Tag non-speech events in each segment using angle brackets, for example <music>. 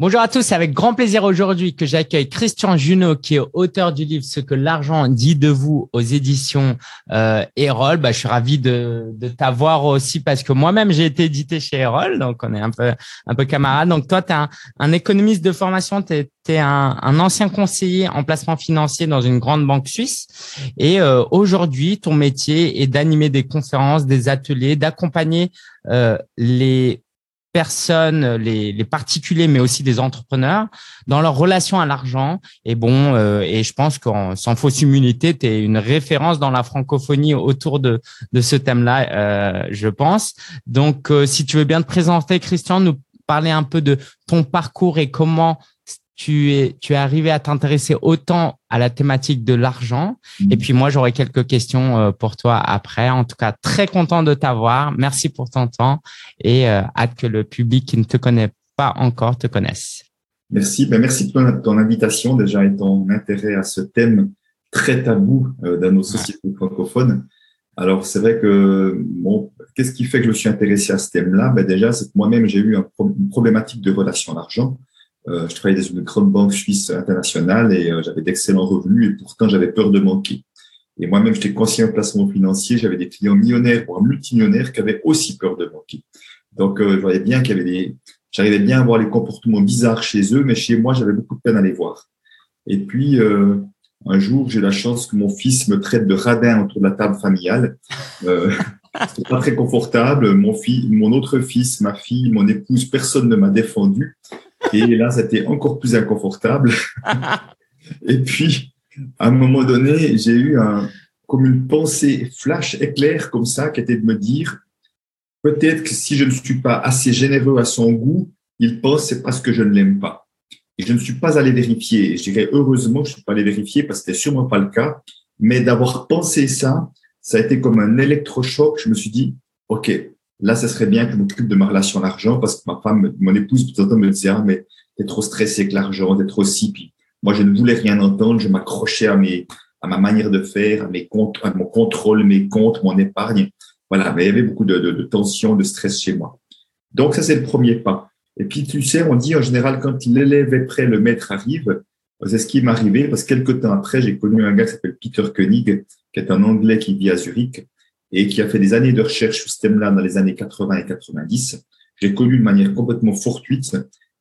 Bonjour à tous, c'est avec grand plaisir aujourd'hui que j'accueille Christian Junot, qui est auteur du livre Ce que l'argent dit de vous aux éditions euh, Erol. Bah, je suis ravi de, de t'avoir aussi parce que moi-même j'ai été édité chez Erol, donc on est un peu un peu camarades. Donc toi, tu es un, économiste de formation, tu es, un, un, ancien conseiller en placement financier dans une grande banque suisse, et euh, aujourd'hui, ton métier est d'animer des conférences, des ateliers, d'accompagner euh, les personnes, les, les, particuliers, mais aussi des entrepreneurs, dans leur relation à l'argent. Et bon, euh, et je pense qu'en sans fausse immunité, tu es une référence dans la francophonie autour de, de ce thème-là, euh, je pense. Donc, euh, si tu veux bien te présenter, Christian, nous parler un peu de ton parcours et comment tu es, tu es arrivé à t'intéresser autant à la thématique de l'argent. Et mm. puis moi, j'aurai quelques questions euh, pour toi après. En tout cas, très content de t'avoir. Merci pour ton temps et euh, hâte que le public qui ne te connaît pas encore te connaisse. Merci. Ben, merci pour ton, invitation déjà et ton intérêt à ce thème très tabou euh, dans nos sociétés francophones. Alors, c'est vrai que, bon, qu'est-ce qui fait que je suis intéressé à ce thème-là? Ben, déjà, c'est que moi-même, j'ai eu une problématique de relation à l'argent. Euh, je travaillais dans une grande banque suisse internationale et euh, j'avais d'excellents revenus et pourtant j'avais peur de manquer. Et moi-même, j'étais conseiller en placement financier, j'avais des clients millionnaires, voire multimillionnaires qui avaient aussi peur de manquer. Donc, euh, je voyais bien qu'il y avait des, j'arrivais bien à voir les comportements bizarres chez eux, mais chez moi, j'avais beaucoup de peine à les voir. Et puis, euh, un jour, j'ai la chance que mon fils me traite de radin autour de la table familiale. Euh, <laughs> c'est pas très confortable. Mon fils, mon autre fils, ma fille, mon épouse, personne ne m'a défendu. Et là, c'était encore plus inconfortable. et puis, à un moment donné, j'ai eu un, comme une pensée flash éclair comme ça, qui était de me dire, peut-être que si je ne suis pas assez généreux à son goût, il pense c'est parce que je ne l'aime pas. Et je ne suis pas allé vérifier. Je dirais heureusement, je ne suis pas allé vérifier parce que c'était sûrement pas le cas. Mais d'avoir pensé ça, ça a été comme un électrochoc. Je me suis dit, OK, Là, ça serait bien que je m'occupe de ma relation à l'argent parce que ma femme, mon épouse, le temps me disait, ah, mais t'es trop stressé avec l'argent, t'es trop si. Puis moi, je ne voulais rien entendre. Je m'accrochais à mes, à ma manière de faire, à mes comptes, à mon contrôle, mes comptes, mon épargne. Voilà. Mais il y avait beaucoup de, de, de tension, de stress chez moi. Donc, ça, c'est le premier pas. Et puis, tu sais, on dit en général, quand l'élève est prêt, le maître arrive. C'est ce qui m'est arrivé parce que quelques temps après, j'ai connu un gars qui s'appelle Peter Koenig, qui est un Anglais qui vit à Zurich et qui a fait des années de recherche sur ce thème-là dans les années 80 et 90. J'ai connu de manière complètement fortuite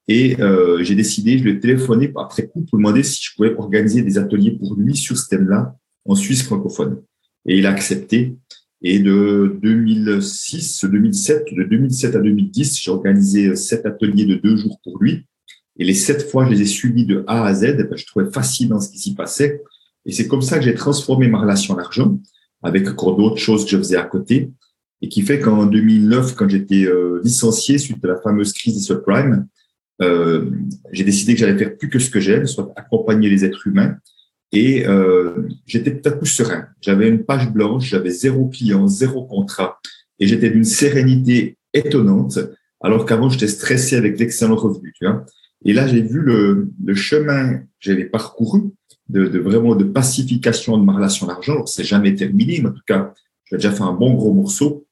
et euh, j'ai décidé, je lui ai téléphoné après coup pour demander si je pouvais organiser des ateliers pour lui sur ce thème-là en Suisse francophone. Et il a accepté. Et de 2006, 2007, de 2007 à 2010, j'ai organisé sept ateliers de deux jours pour lui. Et les sept fois, je les ai suivis de A à Z. Ben, je trouvais fascinant ce qui s'y passait. Et c'est comme ça que j'ai transformé ma relation à l'argent avec encore d'autres choses que je faisais à côté, et qui fait qu'en 2009, quand j'étais euh, licencié suite à la fameuse crise des subprimes, euh, j'ai décidé que j'allais faire plus que ce que j'aime, soit accompagner les êtres humains. Et euh, j'étais tout à coup serein. J'avais une page blanche, j'avais zéro client, zéro contrat, et j'étais d'une sérénité étonnante, alors qu'avant j'étais stressé avec l'excellent revenu. Tu vois et là, j'ai vu le, le chemin que j'avais parcouru de, de, vraiment de pacification de ma relation à l'argent. C'est jamais terminé, mais en tout cas, j'ai déjà fait un bon gros morceau.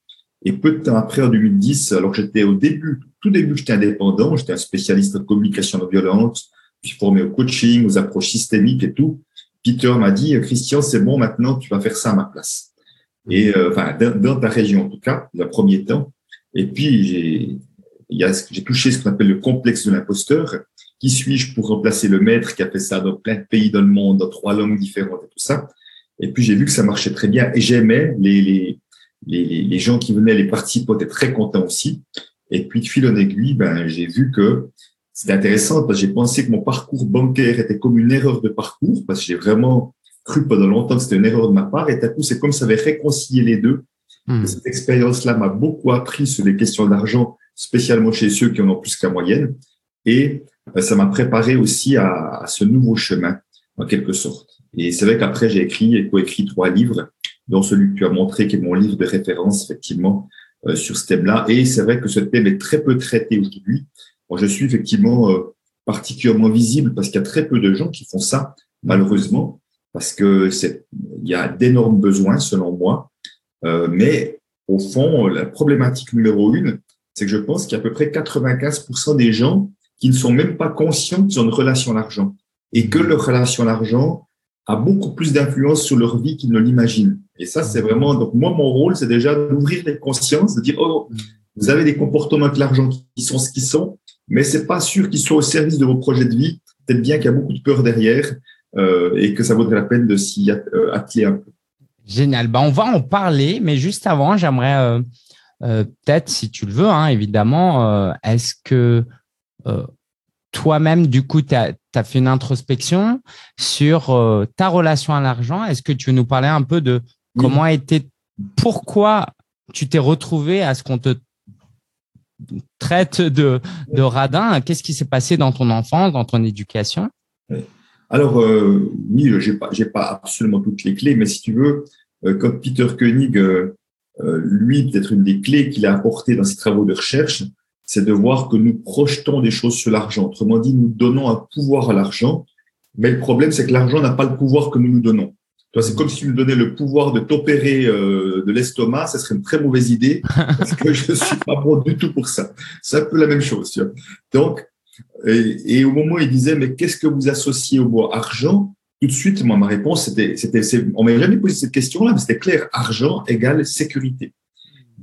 Et peu de temps après, en 2010, alors que j'étais au début, tout début, j'étais indépendant, j'étais un spécialiste en communication non violente, je suis formé au coaching, aux approches systémiques et tout. Peter m'a dit, Christian, c'est bon, maintenant, tu vas faire ça à ma place. Et euh, enfin, dans, ta région en tout cas, le premier temps. Et puis j'ai touché ce qu'on appelle le complexe de l'imposteur. Qui suis-je pour remplacer le maître qui a fait ça dans plein de pays dans le monde, dans trois langues différentes et tout ça? Et puis j'ai vu que ça marchait très bien et j'aimais les, les, les, les, gens qui venaient, les participants étaient très contents aussi. Et puis de fil en aiguille, ben, j'ai vu que c'était intéressant parce que j'ai pensé que mon parcours bancaire était comme une erreur de parcours parce que j'ai vraiment cru pendant longtemps que c'était une erreur de ma part et à coup c'est comme ça avait réconcilié les deux. Hmm. Cette expérience-là m'a beaucoup appris sur les questions d'argent, spécialement chez ceux qui en ont plus qu'à moyenne. Et euh, ça m'a préparé aussi à, à, ce nouveau chemin, en quelque sorte. Et c'est vrai qu'après, j'ai écrit et coécrit trois livres, dont celui que tu as montré, qui est mon livre de référence, effectivement, euh, sur ce thème-là. Et c'est vrai que ce thème est très peu traité aujourd'hui. Moi, je suis effectivement euh, particulièrement visible parce qu'il y a très peu de gens qui font ça, malheureusement, parce que c'est, il y a d'énormes besoins, selon moi. Euh, mais au fond, la problématique numéro une, c'est que je pense qu'il y a à peu près 95% des gens qui ne sont même pas conscients qu'ils ont une relation à l'argent et que leur relation à l'argent a beaucoup plus d'influence sur leur vie qu'ils ne l'imaginent. Et ça, c'est vraiment, donc moi, mon rôle, c'est déjà d'ouvrir les consciences, de dire, oh, vous avez des comportements avec l'argent qui sont ce qu'ils sont, mais c'est pas sûr qu'ils soient au service de vos projets de vie. Peut-être bien qu'il y a beaucoup de peur derrière euh, et que ça vaudrait la peine de s'y euh, atteler un peu. Génial. Ben, on va en parler, mais juste avant, j'aimerais euh, peut-être, si tu le veux, hein, évidemment, est-ce que toi-même, du coup, tu as, fait une introspection sur ta relation à l'argent. Est-ce que tu veux nous parler un peu de comment a été, pourquoi tu t'es retrouvé à ce qu'on te traite de, de radin? Qu'est-ce qui s'est passé dans ton enfance, dans ton éducation? Alors, euh, oui, j'ai pas, j'ai pas absolument toutes les clés, mais si tu veux, euh, comme Peter Koenig, euh, euh, lui, peut-être une des clés qu'il a apportées dans ses travaux de recherche, c'est de voir que nous projetons des choses sur l'argent. Autrement dit, nous donnons un pouvoir à l'argent, mais le problème, c'est que l'argent n'a pas le pouvoir que nous nous donnons. C'est comme si tu me donnais le pouvoir de t'opérer euh, de l'estomac, ça serait une très mauvaise idée <laughs> parce que je ne suis pas bon du tout pour ça. C'est un peu la même chose. Tu vois. Donc, et, et, au moment où il disait, mais qu'est-ce que vous associez au mot argent? Tout de suite, moi, ma réponse, c'était, c'était, on m'avait jamais posé cette question-là, mais c'était clair, argent égale sécurité.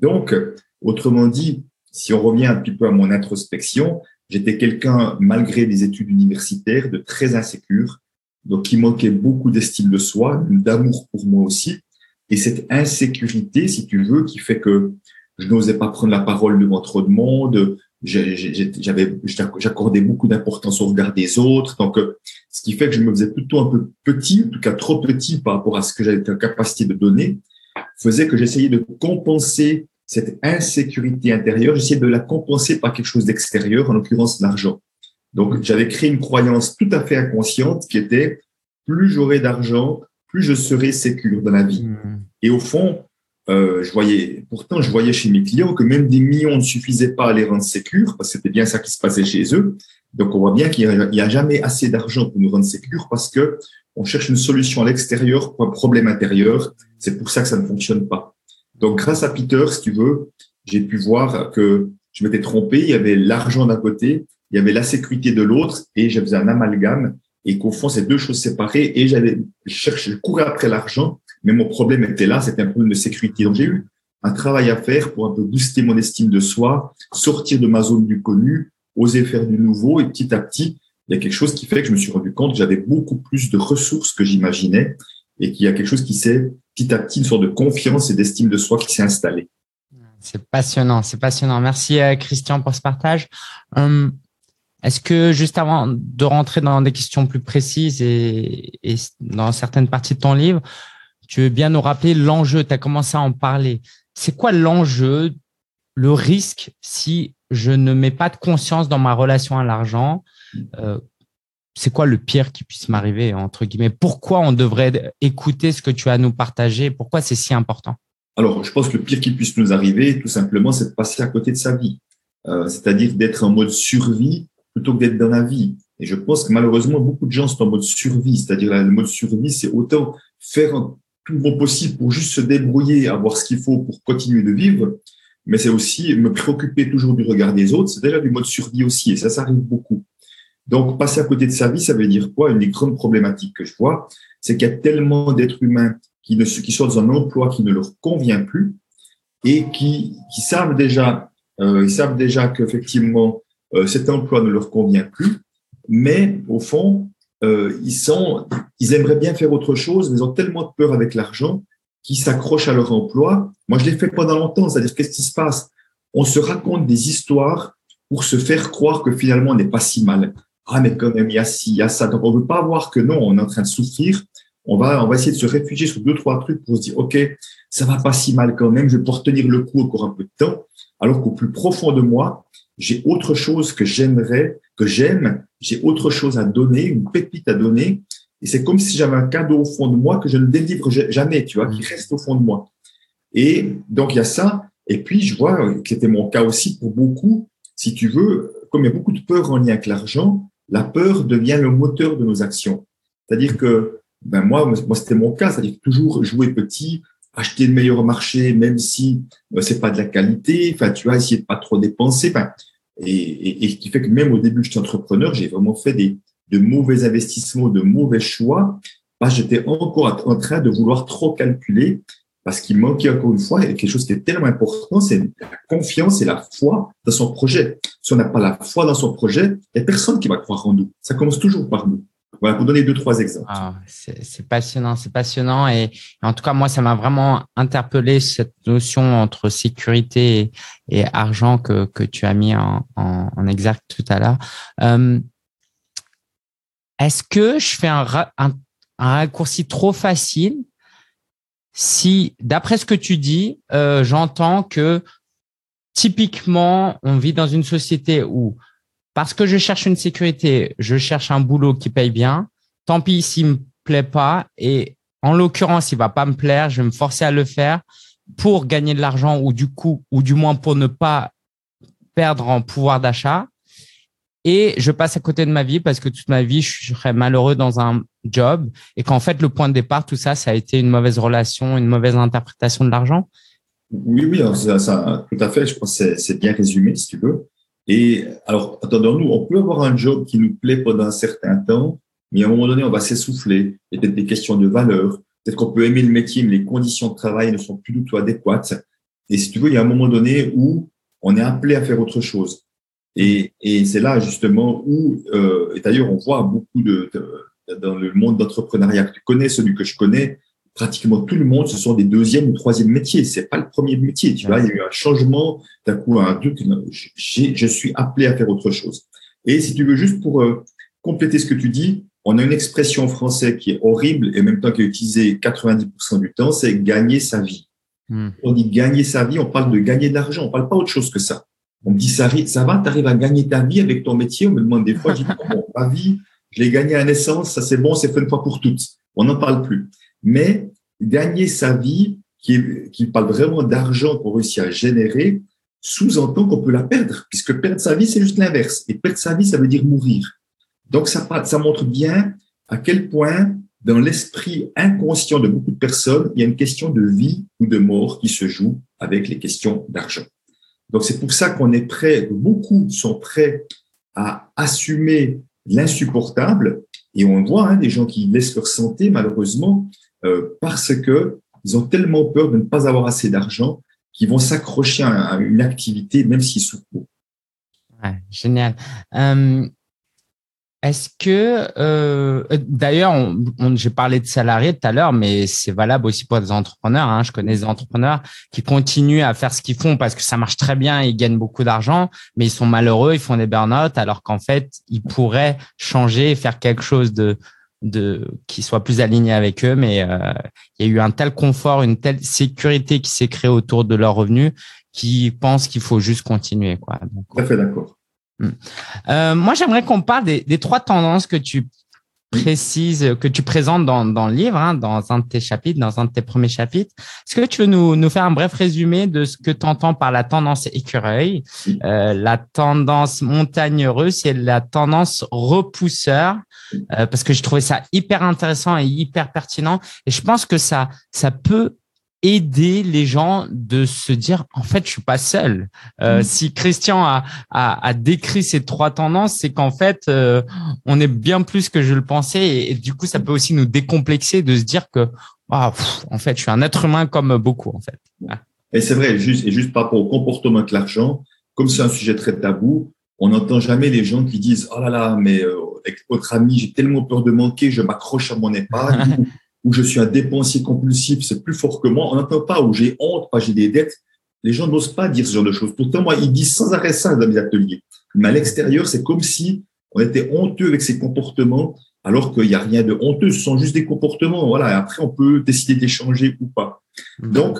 Donc, autrement dit, si on revient un petit peu à mon introspection, j'étais quelqu'un, malgré des études universitaires, de très insécure, donc il manquait beaucoup d'estime de soi, d'amour pour moi aussi, et cette insécurité, si tu veux, qui fait que je n'osais pas prendre la parole devant trop de monde, j'accordais beaucoup d'importance au regard des autres, donc ce qui fait que je me faisais plutôt un peu petit, en tout cas trop petit par rapport à ce que j'avais la capacité de donner, faisait que j'essayais de compenser cette insécurité intérieure, j'essayais de la compenser par quelque chose d'extérieur, en l'occurrence l'argent. Donc, j'avais créé une croyance tout à fait inconsciente qui était plus j'aurai d'argent, plus je serai sécure dans la vie. Hmm. Et au fond, euh, je voyais, pourtant, je voyais chez mes clients que même des millions ne suffisaient pas à les rendre sécures, parce que c'était bien ça qui se passait chez eux. Donc, on voit bien qu'il n'y a, jamais assez d'argent pour nous rendre sécures parce que on cherche une solution à l'extérieur pour un problème intérieur. C'est pour ça que ça ne fonctionne pas. Donc, grâce à Peter, si tu veux, j'ai pu voir que je m'étais trompé. Il y avait l'argent d'un côté il y avait la sécurité de l'autre et j'avais un amalgame et qu'au fond, c'est deux choses séparées et j'avais cherché, je courais après l'argent, mais mon problème était là, c'était un problème de sécurité. Donc, j'ai eu un travail à faire pour un peu booster mon estime de soi, sortir de ma zone du connu, oser faire du nouveau et petit à petit, il y a quelque chose qui fait que je me suis rendu compte que j'avais beaucoup plus de ressources que j'imaginais et qu'il y a quelque chose qui s'est petit à petit une sorte de confiance et d'estime de soi qui s'est installée. C'est passionnant, c'est passionnant. Merci euh, Christian pour ce partage. Hum, est-ce que juste avant de rentrer dans des questions plus précises et, dans certaines parties de ton livre, tu veux bien nous rappeler l'enjeu Tu as commencé à en parler. C'est quoi l'enjeu, le risque si je ne mets pas de conscience dans ma relation à l'argent euh, C'est quoi le pire qui puisse m'arriver, entre guillemets? Pourquoi on devrait écouter ce que tu as à nous partager? Pourquoi c'est si important? Alors, je pense que le pire qui puisse nous arriver, tout simplement, c'est de passer à côté de sa vie. Euh, c'est-à-dire d'être en mode survie plutôt que d'être dans la vie. Et je pense que malheureusement, beaucoup de gens sont en mode survie, c'est-à-dire le mode survie, c'est autant faire tout le possible pour juste se débrouiller, avoir ce qu'il faut pour continuer de vivre, mais c'est aussi me préoccuper toujours du regard des autres, c'est déjà du mode survie aussi, et ça, ça arrive beaucoup. Donc, passer à côté de sa vie, ça veut dire quoi? Une des grandes problématiques que je vois, c'est qu'il y a tellement d'êtres humains qui, ne, qui sont dans un emploi qui ne leur convient plus et qui, qui savent déjà, euh, ils savent déjà qu'effectivement, euh, cet emploi ne leur convient plus, mais au fond, euh, ils sont, ils aimeraient bien faire autre chose, mais ils ont tellement de peur avec l'argent qu'ils s'accrochent à leur emploi. Moi, je l'ai fait pendant longtemps, c'est-à-dire qu'est-ce qui se passe? On se raconte des histoires pour se faire croire que finalement on n'est pas si mal. Ah, mais quand même, il y a ci, il y a ça. Donc, on veut pas voir que non, on est en train de souffrir. On va, on va essayer de se réfugier sur deux, trois trucs pour se dire, OK, ça va pas si mal quand même, je vais pouvoir tenir le coup encore un peu de temps. Alors qu'au plus profond de moi, j'ai autre chose que j'aimerais, que j'aime, j'ai autre chose à donner, une pépite à donner. Et c'est comme si j'avais un cadeau au fond de moi que je ne délivre jamais, tu vois, qui reste au fond de moi. Et donc, il y a ça. Et puis, je vois que c'était mon cas aussi pour beaucoup. Si tu veux, comme il y a beaucoup de peur en lien avec l'argent, la peur devient le moteur de nos actions. C'est-à-dire que, ben moi, moi c'était mon cas, c'est-à-dire toujours jouer petit, acheter le meilleur marché, même si euh, c'est pas de la qualité. Enfin, tu vois, essayer de pas trop dépenser. Enfin, et, et, qui fait que même au début, j'étais entrepreneur, j'ai vraiment fait des, de mauvais investissements, de mauvais choix, parce que j'étais encore en train de vouloir trop calculer, parce qu'il manquait encore une fois quelque chose qui est tellement important, c'est la confiance et la foi dans son projet. Si on n'a pas la foi dans son projet, il n'y a personne qui va croire en nous. Ça commence toujours par nous. Voilà, pour donner deux, trois exemples. Ah, c'est passionnant, c'est passionnant. Et, en tout cas, moi, ça m'a vraiment interpellé cette notion entre sécurité et, argent que, que tu as mis en, en, en exergue tout à l'heure. Euh, Est-ce que je fais un, un, un, raccourci trop facile si, d'après ce que tu dis, euh, j'entends que typiquement, on vit dans une société où parce que je cherche une sécurité, je cherche un boulot qui paye bien. Tant pis s'il me plaît pas. Et en l'occurrence, il va pas me plaire. Je vais me forcer à le faire pour gagner de l'argent ou du coup, ou du moins pour ne pas perdre en pouvoir d'achat. Et je passe à côté de ma vie parce que toute ma vie, je serais malheureux dans un job et qu'en fait, le point de départ, tout ça, ça a été une mauvaise relation, une mauvaise interprétation de l'argent. Oui, oui, ça, tout à fait. Je pense que c'est bien résumé, si tu veux. Et alors, attendons-nous, on peut avoir un job qui nous plaît pendant un certain temps, mais à un moment donné, on va s'essouffler. Il y a peut-être des questions de valeur. Peut-être qu'on peut aimer le métier, mais les conditions de travail ne sont plus du tout adéquates. Et si tu veux, il y a un moment donné où on est appelé à faire autre chose. Et, et c'est là justement où, euh, et d'ailleurs, on voit beaucoup de, de dans le monde d'entrepreneuriat que tu connais, celui que je connais, pratiquement tout le monde, ce sont des deuxième ou troisième métiers. C'est pas le premier métier. Tu vois, il y a eu un changement. D'un coup, un truc. Je suis appelé à faire autre chose. Et si tu veux, juste pour euh, compléter ce que tu dis, on a une expression française qui est horrible et en même temps qui est utilisée 90% du temps, c'est gagner sa vie. Hmm. On dit gagner sa vie, on parle de gagner de l'argent, on parle pas autre chose que ça. On me dit ça, ça va, tu à gagner ta vie avec ton métier? On me demande des fois, je dis bon, ma vie, je l'ai gagnée à naissance, ça c'est bon, c'est fait une fois pour toutes. On n'en parle plus mais gagner sa vie, qui, qui parle vraiment d'argent qu'on réussit à générer, sous-entend qu'on peut la perdre, puisque perdre sa vie, c'est juste l'inverse. Et perdre sa vie, ça veut dire mourir. Donc, ça, ça montre bien à quel point, dans l'esprit inconscient de beaucoup de personnes, il y a une question de vie ou de mort qui se joue avec les questions d'argent. Donc, c'est pour ça qu'on est prêt, beaucoup sont prêts à assumer l'insupportable. Et on voit hein, des gens qui laissent leur santé, malheureusement, euh, parce que ils ont tellement peur de ne pas avoir assez d'argent qu'ils vont s'accrocher à, une activité même s'ils souffrent. Ouais, génial. Euh, est-ce que, euh, d'ailleurs, on, j'ai parlé de salariés tout à l'heure, mais c'est valable aussi pour des entrepreneurs. Hein. Je connais des entrepreneurs qui continuent à faire ce qu'ils font parce que ça marche très bien, ils gagnent beaucoup d'argent, mais ils sont malheureux, ils font des burn-out, alors qu'en fait, ils pourraient changer faire quelque chose de, qui soit plus aligné avec eux, mais euh, il y a eu un tel confort, une telle sécurité qui s'est créée autour de leurs revenus, qui pensent qu'il faut juste continuer. Quoi. Tout à fait d'accord. Hmm. Euh, moi, j'aimerais qu'on parle des, trois tendances que tu précises, que tu présentes dans, le livre, hein, dans un de tes chapitres, dans un de tes premiers chapitres. Est-ce que tu veux nous, nous faire un bref résumé de ce que tu entends par la tendance écureuil, euh, la tendance montagne russe et la tendance repousseur euh, parce que je trouvais ça hyper intéressant et hyper pertinent. Et je pense que ça, ça peut aider les gens de se dire en fait je suis pas seul. Euh, mm. Si Christian a, a, a, décrit ces trois tendances, c'est qu'en fait euh, on est bien plus que je le pensais et, du coup ça peut aussi nous décomplexer de se dire que ah, en fait je suis un être humain comme beaucoup en fait. Et c'est vrai juste et juste par rapport au comportement avec l'argent, comme c'est un sujet très tabou, on n'entend jamais les gens qui disent oh là là mais euh, avec votre ami, j'ai tellement peur de manquer, je m'accroche à mon épargne, <laughs> ou je suis un dépensier compulsif, c'est plus fort que moi. On n'entend pas, ou j'ai honte, pas j'ai des dettes. Les gens n'osent pas dire ce genre de choses. Pourtant, moi, ils disent sans arrêt ça dans mes ateliers. Mais à l'extérieur, c'est comme si on était honteux avec ces comportements, alors qu'il n'y a rien de honteux. Ce sont juste des comportements. Voilà. Et après, on peut décider d'échanger ou pas. Mmh. Donc,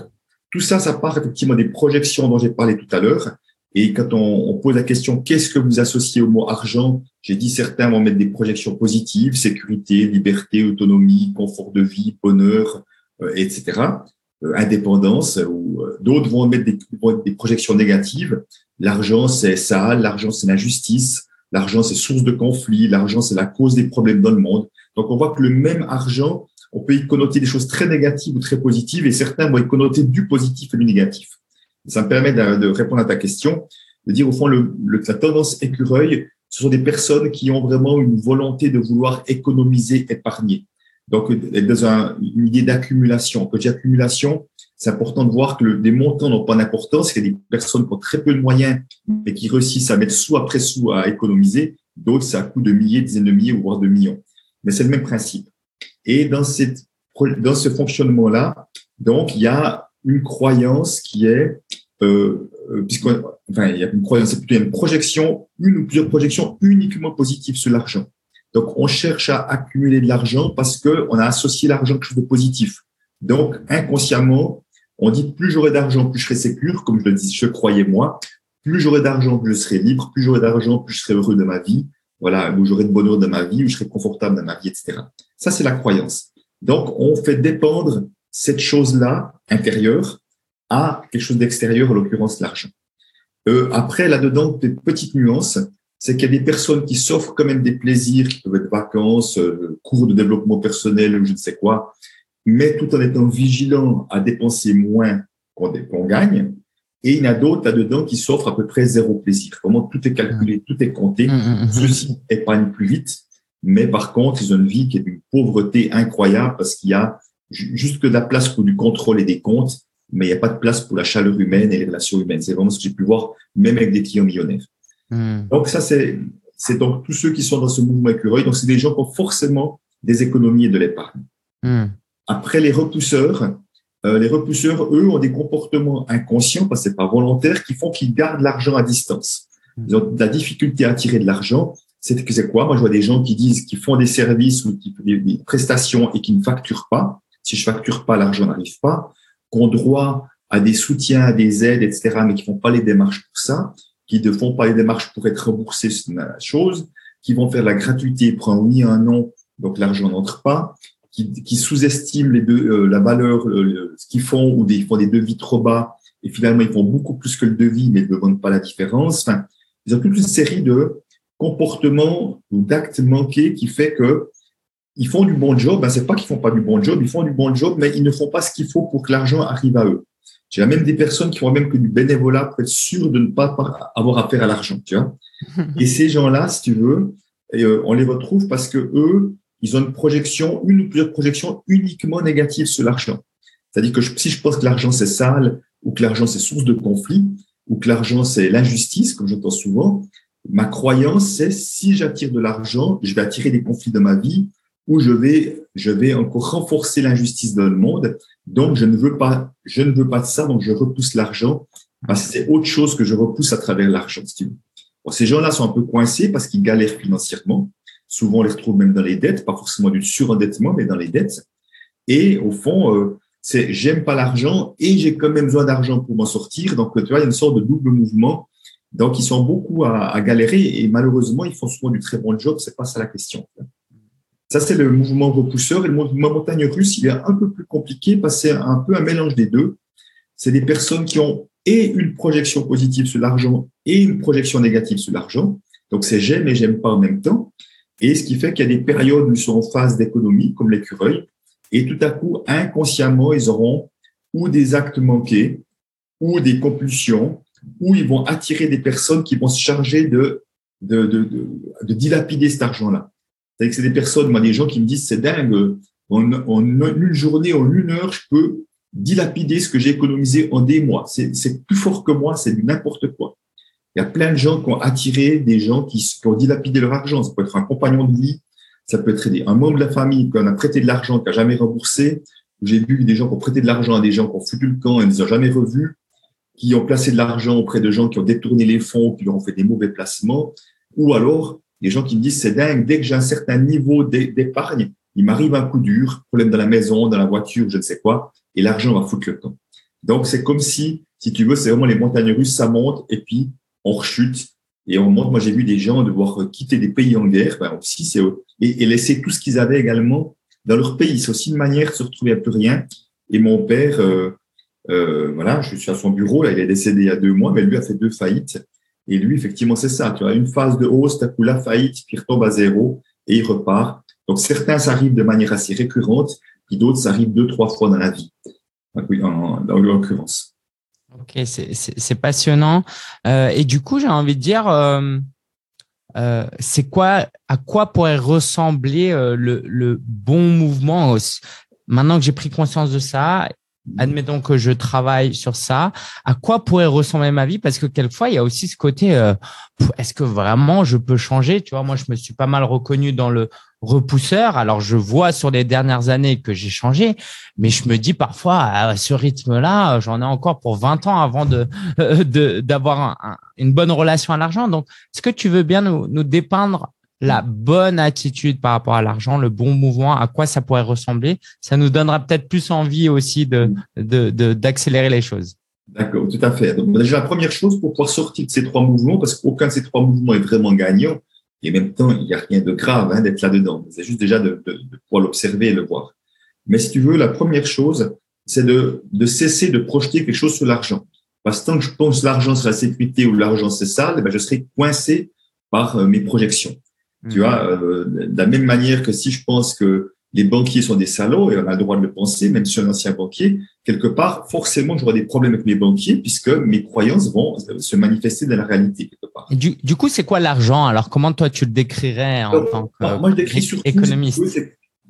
tout ça, ça part effectivement des projections dont j'ai parlé tout à l'heure. Et quand on, on pose la question, qu'est-ce que vous associez au mot argent? J'ai dit certains vont mettre des projections positives, sécurité, liberté, autonomie, confort de vie, bonheur, euh, etc., euh, indépendance, ou euh, d'autres vont mettre des, des projections négatives. L'argent, c'est ça, l'argent, c'est l'injustice, l'argent, c'est source de conflit, l'argent, c'est la cause des problèmes dans le monde. Donc, on voit que le même argent, on peut y connoter des choses très négatives ou très positives, et certains vont y connoter du positif et du négatif. Ça me permet de, répondre à ta question. de dire au fond le, la tendance écureuil, ce sont des personnes qui ont vraiment une volonté de vouloir économiser, épargner. Donc, dans un, une idée d'accumulation. Quand j'ai accumulation, c'est important de voir que le, les montants n'ont pas d'importance. Il y a des personnes qui ont très peu de moyens, mais qui réussissent à mettre sous après sous à économiser. D'autres, c'est à coût de milliers, dizaines de milliers, voire de millions. Mais c'est le même principe. Et dans cette, dans ce fonctionnement-là, donc, il y a une croyance qui est, euh, euh enfin, il y a une croyance, c'est plutôt une projection, une ou plusieurs projections uniquement positives sur l'argent. Donc, on cherche à accumuler de l'argent parce que on a associé l'argent à quelque chose de positif. Donc, inconsciemment, on dit plus j'aurai d'argent, plus je serai sécure, comme je le dis, je croyais moi. Plus j'aurai d'argent, plus je serai libre. Plus j'aurai d'argent, plus je serai heureux de ma vie. Voilà, où j'aurai de bonheur de ma vie, où je serai confortable dans ma vie, etc. Ça, c'est la croyance. Donc, on fait dépendre cette chose-là intérieure à quelque chose d'extérieur, en l'occurrence l'argent. Euh, après, là-dedans, des petites nuances c'est qu'il y a des personnes qui s'offrent quand même des plaisirs, qui peuvent être vacances, euh, cours de développement personnel ou je ne sais quoi, mais tout en étant vigilant à dépenser moins qu'on gagne. Et il y en a d'autres là-dedans qui s'offrent à peu près zéro plaisir. Vraiment, tout est calculé, mmh. tout est compté. Mmh, mmh, Ceux-ci épargnent plus vite, mais par contre, ils ont une vie qui est d'une pauvreté incroyable parce qu'il y a juste que de la place pour du contrôle et des comptes, mais il n'y a pas de place pour la chaleur humaine et les relations humaines. C'est vraiment ce que j'ai pu voir, même avec des clients millionnaires. Hmm. Donc ça, c'est c'est donc tous ceux qui sont dans ce mouvement écureuil. Donc c'est des gens qui ont forcément des économies et de l'épargne. Hmm. Après les repousseurs, euh, les repousseurs, eux, ont des comportements inconscients, parce que c'est pas volontaire, qui font qu'ils gardent l'argent à distance. Hmm. Ils ont de la difficulté à tirer de l'argent. C'est que c'est quoi? Moi, je vois des gens qui disent qu'ils font des services ou qui, des, des prestations et qui ne facturent pas. Si je facture pas, l'argent n'arrive pas. Qu'on droit à des soutiens, à des aides, etc., mais qui font pas les démarches pour ça qui ne font pas les démarches pour être remboursés sur la chose, qui vont faire la gratuité pour un oui un non, donc l'argent n'entre pas, qui, qui sous-estiment les deux, euh, la valeur, ce qu'ils font, ou des, ils font des devis trop bas, et finalement ils font beaucoup plus que le devis, mais ils ne demandent pas la différence. Enfin, ils ont toute une série de comportements ou d'actes manqués qui fait que ils font du bon job. Ben, c'est pas qu'ils font pas du bon job, ils font du bon job, mais ils ne font pas ce qu'il faut pour que l'argent arrive à eux. J'ai même des personnes qui font même que du bénévolat pour être sûr de ne pas avoir affaire à l'argent, tu vois. <laughs> Et ces gens-là, si tu veux, euh, on les retrouve parce que eux, ils ont une projection, une ou plusieurs projections uniquement négatives sur l'argent. C'est-à-dire que si je pense que l'argent c'est sale, ou que l'argent c'est source de conflit, ou que l'argent c'est l'injustice, comme j'entends souvent, ma croyance c'est si j'attire de l'argent, je vais attirer des conflits dans ma vie, ou je vais, je vais encore renforcer l'injustice dans le monde. Donc, je ne veux pas, je ne veux pas de ça, donc je repousse l'argent parce que c'est autre chose que je repousse à travers l'argent. ces gens-là sont un peu coincés parce qu'ils galèrent financièrement. Souvent, on les retrouve même dans les dettes, pas forcément du surendettement, mais dans les dettes. Et au fond, euh, c'est j'aime pas l'argent et j'ai quand même besoin d'argent pour m'en sortir. Donc, tu vois, il y a une sorte de double mouvement. Donc, ils sont beaucoup à, à galérer et malheureusement, ils font souvent du très bon job. C'est pas ça la question. Ça, c'est le mouvement repousseur. Et le mouvement montagne russe, il est un peu plus compliqué parce que c'est un peu un mélange des deux. C'est des personnes qui ont et une projection positive sur l'argent et une projection négative sur l'argent. Donc, c'est j'aime et j'aime pas en même temps. Et ce qui fait qu'il y a des périodes où ils sont en phase d'économie, comme l'écureuil, et tout à coup, inconsciemment, ils auront ou des actes manqués, ou des compulsions, ou ils vont attirer des personnes qui vont se charger de, de, de, de, de dilapider cet argent-là. C'est que c'est des personnes, moi, des gens qui me disent c'est dingue, en, une journée, en une heure, je peux dilapider ce que j'ai économisé en des mois. C'est plus fort que moi, c'est n'importe quoi. Il y a plein de gens qui ont attiré des gens qui, ont dilapidé leur argent. Ça peut être un compagnon de vie, ça peut être un membre de la famille qui en a prêté de l'argent, qui a jamais remboursé. J'ai vu des gens qui ont prêté de l'argent à des gens qui ont foutu le camp et ne les ont jamais revus, qui ont placé de l'argent auprès de gens qui ont détourné les fonds, qui leur ont fait des mauvais placements, ou alors des gens qui me disent c'est dingue, dès que j'ai un certain niveau d'épargne, il m'arrive un coup dur, problème dans la maison, dans la voiture, je ne sais quoi, et l'argent va foutre le camp. Donc c'est comme si, si tu veux, c'est vraiment les montagnes russes, ça monte et puis on rechute et on monte. Moi j'ai vu des gens devoir quitter des pays en guerre, ben aussi c'est et, et laisser tout ce qu'ils avaient également dans leur pays. C'est aussi une manière de se retrouver à plus rien. Et mon père, euh, euh, voilà, je suis à son bureau, là, il est décédé il y a deux mois, mais lui a fait deux faillites. Et lui, effectivement, c'est ça. Tu as une phase de hausse, as coup la faillite, puis retombe à zéro et il repart. Donc, certains, ça arrive de manière assez récurrente, puis d'autres, ça arrive deux, trois fois dans la vie, dans l'occurrence. Ok, c'est passionnant. Euh, et du coup, j'ai envie de dire, euh, euh, c'est quoi, à quoi pourrait ressembler le, le, bon mouvement? Maintenant que j'ai pris conscience de ça, admettons que je travaille sur ça, à quoi pourrait ressembler ma vie? Parce que quelquefois, il y a aussi ce côté, est-ce que vraiment je peux changer? Tu vois, moi, je me suis pas mal reconnu dans le repousseur. Alors, je vois sur les dernières années que j'ai changé, mais je me dis parfois, à ce rythme-là, j'en ai encore pour 20 ans avant de d'avoir une bonne relation à l'argent. Donc, est-ce que tu veux bien nous, nous dépeindre la bonne attitude par rapport à l'argent, le bon mouvement, à quoi ça pourrait ressembler Ça nous donnera peut-être plus envie aussi de d'accélérer les choses. D'accord, tout à fait. Donc, déjà, la première chose pour pouvoir sortir de ces trois mouvements, parce qu'aucun de ces trois mouvements est vraiment gagnant, et en même temps, il n'y a rien de grave hein, d'être là-dedans. C'est juste déjà de, pouvoir l'observer et le voir. Mais si tu veux, la première chose, c'est de, de cesser de projeter quelque chose sur l'argent. Parce que tant que je pense l'argent c'est la sécurité ou l'argent c'est sale, eh ben je serai coincé par euh, mes projections. Tu vois, euh, de la même manière que si je pense que les banquiers sont des salauds, et on a le droit de le penser, même si je suis un ancien banquier, quelque part, forcément, j'aurai des problèmes avec mes banquiers puisque mes croyances vont se manifester dans la réalité, quelque part. Du, du, coup, c'est quoi l'argent? Alors, comment toi, tu le décrirais en tant que moi, je décris surtout, économiste?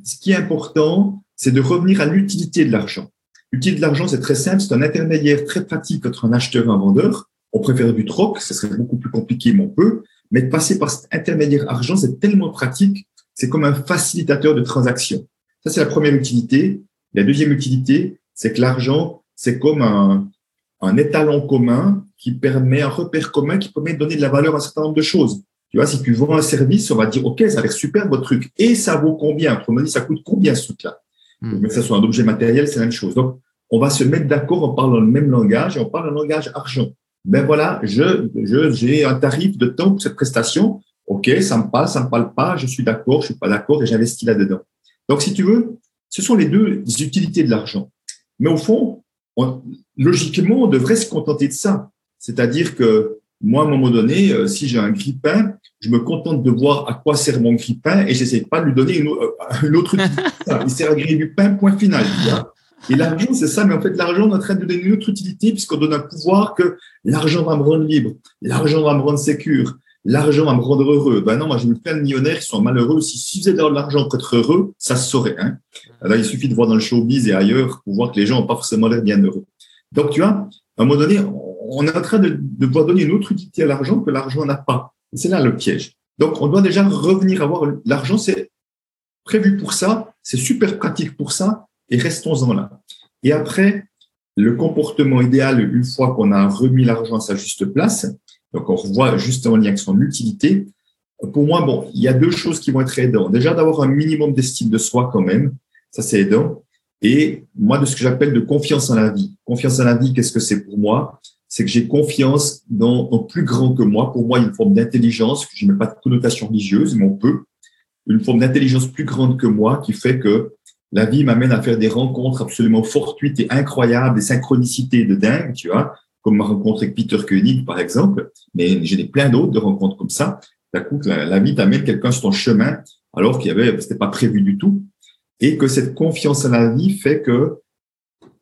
Ce qui est important, c'est de revenir à l'utilité de l'argent. L'utilité de l'argent, c'est très simple, c'est un intermédiaire très pratique entre un acheteur et un vendeur. On préfère du troc, ce serait beaucoup plus compliqué, mais on peut. Mais de passer par cet intermédiaire argent, c'est tellement pratique c'est comme un facilitateur de transaction. Ça, c'est la première utilité. La deuxième utilité, c'est que l'argent, c'est comme un, un étalon commun qui permet, un repère commun qui permet de donner de la valeur à un certain nombre de choses. Tu vois, si tu vends un service, on va dire, OK, ça a l'air super votre truc. Et ça vaut combien? Autrement dit, ça coûte combien ce truc-là? Hmm. Mais que ce soit un objet matériel, c'est la même chose. Donc, on va se mettre d'accord, on parle dans le même langage et on parle un langage argent. Ben voilà, je, je, j'ai un tarif de temps pour cette prestation. OK, ça me parle, ça me parle pas, je suis d'accord, je suis pas d'accord et j'investis là-dedans. Donc, si tu veux, ce sont les deux utilités de l'argent. Mais au fond, logiquement, on devrait se contenter de ça. C'est-à-dire que moi, à un moment donné, euh, si j'ai un grille-pain, je me contente de voir à quoi sert mon grille-pain et j'essaie pas de lui donner une, euh, autre <laughs> utilité. Il sert à griller du pain, point final. Et l'argent, c'est ça, mais en fait, l'argent, on est en train de donner une autre utilité puisqu'on donne un pouvoir que l'argent va me rendre libre, l'argent va me rendre sécure, l'argent va me rendre heureux. Ben non, moi j'ai plein de millionnaires qui sont malheureux. Si, êtes dans l'argent pour être heureux, ça se saurait. Hein. Là, il suffit de voir dans le showbiz et ailleurs pour voir que les gens n'ont pas forcément l'air bien heureux. Donc, tu vois, à un moment donné, on est en train de, de pouvoir donner une autre utilité à l'argent que l'argent n'a pas. C'est là le piège. Donc, on doit déjà revenir à voir l'argent, c'est prévu pour ça, c'est super pratique pour ça, et restons-en là. Et après, le comportement idéal, une fois qu'on a remis l'argent à sa juste place, donc, on revoit justement en lien avec son utilité. Pour moi, bon, il y a deux choses qui vont être aidantes. Déjà, d'avoir un minimum d'estime de soi quand même. Ça, c'est aidant. Et moi, de ce que j'appelle de confiance en la vie. Confiance en la vie, qu'est-ce que c'est pour moi? C'est que j'ai confiance dans, un plus grand que moi. Pour moi, il y a une forme d'intelligence, je mets pas de connotation religieuse, mais on peut. Une forme d'intelligence plus grande que moi qui fait que la vie m'amène à faire des rencontres absolument fortuites et incroyables, des synchronicités de dingue, tu vois, comme ma rencontre avec Peter Koenig, par exemple, mais j'ai plein d'autres rencontres comme ça. D'un coup, la, vie t'amène quelqu'un sur ton chemin, alors qu'il y avait, c'était pas prévu du tout. Et que cette confiance en la vie fait que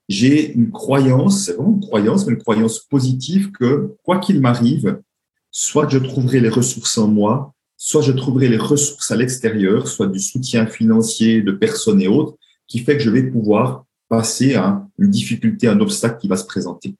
j'ai une croyance, c'est vraiment une croyance, mais une croyance positive que quoi qu'il m'arrive, soit je trouverai les ressources en moi, soit je trouverai les ressources à l'extérieur, soit du soutien financier de personnes et autres, qui fait que je vais pouvoir passer à une difficulté, un obstacle qui va se présenter.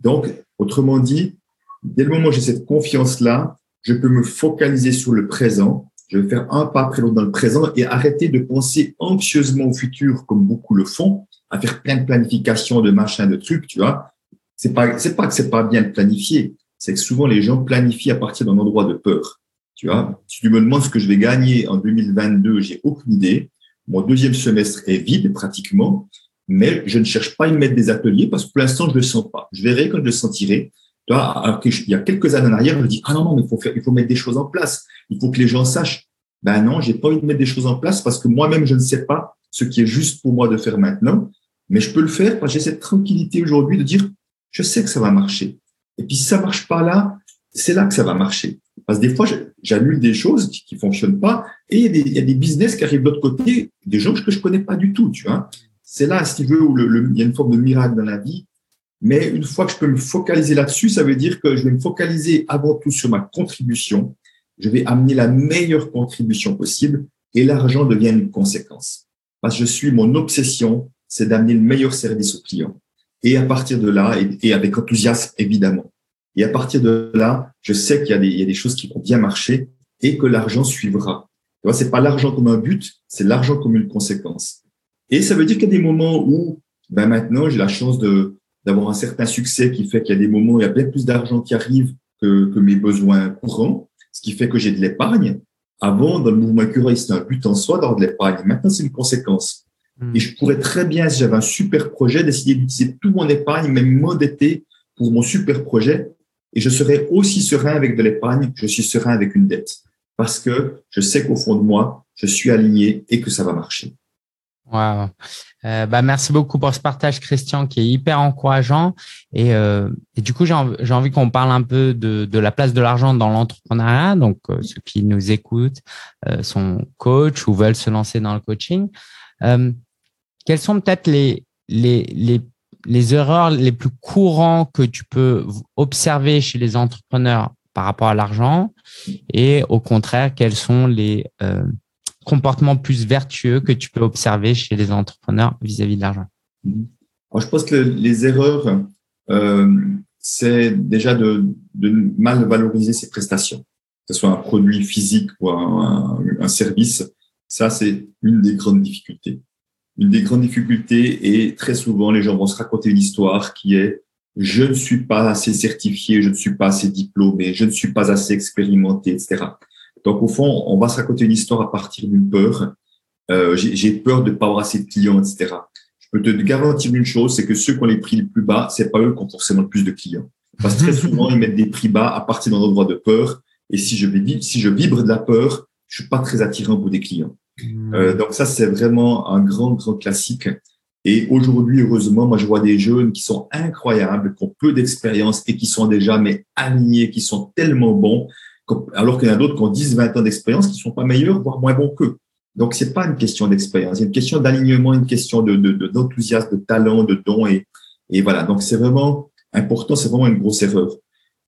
Donc, autrement dit, dès le moment où j'ai cette confiance-là, je peux me focaliser sur le présent. Je vais faire un pas après l'autre dans le présent et arrêter de penser anxieusement au futur comme beaucoup le font, à faire plein de planifications, de machins, de trucs, tu vois. C'est pas, c'est pas que c'est pas bien de planifier. C'est que souvent les gens planifient à partir d'un endroit de peur. Tu vois. Si tu me demandes ce que je vais gagner en 2022, j'ai aucune idée. Mon deuxième semestre est vide pratiquement mais je ne cherche pas à y mettre des ateliers parce que pour l'instant, je ne le sens pas. Je verrai quand je le sentirai. il y a quelques années en arrière, je me dis, ah non, non, mais il faut mettre des choses en place. Il faut que les gens sachent. Ben non, j'ai pas envie de mettre des choses en place parce que moi-même, je ne sais pas ce qui est juste pour moi de faire maintenant. Mais je peux le faire parce que j'ai cette tranquillité aujourd'hui de dire, je sais que ça va marcher. Et puis, si ça marche pas là, c'est là que ça va marcher. Parce que des fois, j'annule des choses qui, qui fonctionnent pas et il y, a des, il y a des business qui arrivent de l'autre côté, des gens que je connais pas du tout, tu vois c'est là, si tu veux, où le, il y a une forme de miracle dans la vie. Mais une fois que je peux me focaliser là-dessus, ça veut dire que je vais me focaliser avant tout sur ma contribution. Je vais amener la meilleure contribution possible et l'argent devient une conséquence. Parce que je suis, mon obsession, c'est d'amener le meilleur service au client. Et à partir de là, et, avec enthousiasme évidemment. Et à partir de là, je sais qu'il y, a des, il y a des choses qui vont bien marcher et que l'argent suivra. Tu vois, c'est pas l'argent comme un but, c'est l'argent comme une conséquence. Et ça veut dire qu'il y a des moments où, ben maintenant, j'ai la chance de d'avoir un certain succès qui fait qu'il y a des moments où il y a bien plus d'argent qui arrive que, que mes besoins courants, ce qui fait que j'ai de l'épargne. Avant, dans le mouvement écureuil, c'était un but en soi d'avoir de l'épargne. Maintenant, c'est une conséquence. Hmm. Et je pourrais très bien, si j'avais un super projet, décider d'utiliser tout mon épargne, même m'endetter pour mon super projet. Et je serais aussi serein avec de l'épargne que je suis serein avec une dette. Parce que je sais qu'au fond de moi, je suis aligné et que ça va marcher. Wow. Euh, bah, merci beaucoup pour ce partage, Christian, qui est hyper encourageant. Et, euh, et du coup, j'ai envie, envie qu'on parle un peu de, de la place de l'argent dans l'entrepreneuriat. Donc, euh, ceux qui nous écoutent euh, sont coach ou veulent se lancer dans le coaching. Euh, quelles sont peut-être les, les, les, les erreurs les plus courantes que tu peux observer chez les entrepreneurs par rapport à l'argent et au contraire, quels sont les comportements plus vertueux que tu peux observer chez les entrepreneurs vis-à-vis de l'argent? Je pense que les erreurs, euh, c'est déjà de, mal valoriser ses prestations, que ce soit un produit physique ou un service. Ça, c'est une des grandes difficultés. Une des grandes difficultés et très souvent, les gens vont se raconter une histoire qui est je ne suis pas assez certifié, je ne suis pas assez diplômé, je ne suis pas assez expérimenté, etc. Donc, au fond, on va se raconter une histoire à partir d'une peur. Euh, j'ai peur de ne pas avoir assez de clients, etc. Je peux te garantir une chose, c'est que ceux qui ont les prix les plus bas, c'est pas eux qui ont forcément le plus de clients. Parce que très <laughs> souvent, ils mettent des prix bas à partir d'un endroit de peur. Et si je, si je vibre de la peur, je suis pas très attirant pour des clients. Mmh. Euh, donc ça, c'est vraiment un grand, grand classique. Et aujourd'hui, heureusement, moi, je vois des jeunes qui sont incroyables, qui ont peu d'expérience et qui sont déjà mais alignés, qui sont tellement bons alors qu'il y en a d'autres qui ont 10, 20 ans d'expérience qui sont pas meilleurs, voire moins bons qu'eux. Donc, c'est pas une question d'expérience, c'est une question d'alignement, une question de, d'enthousiasme, de, talent, de don. Et, et voilà, donc c'est vraiment important, c'est vraiment une grosse erreur.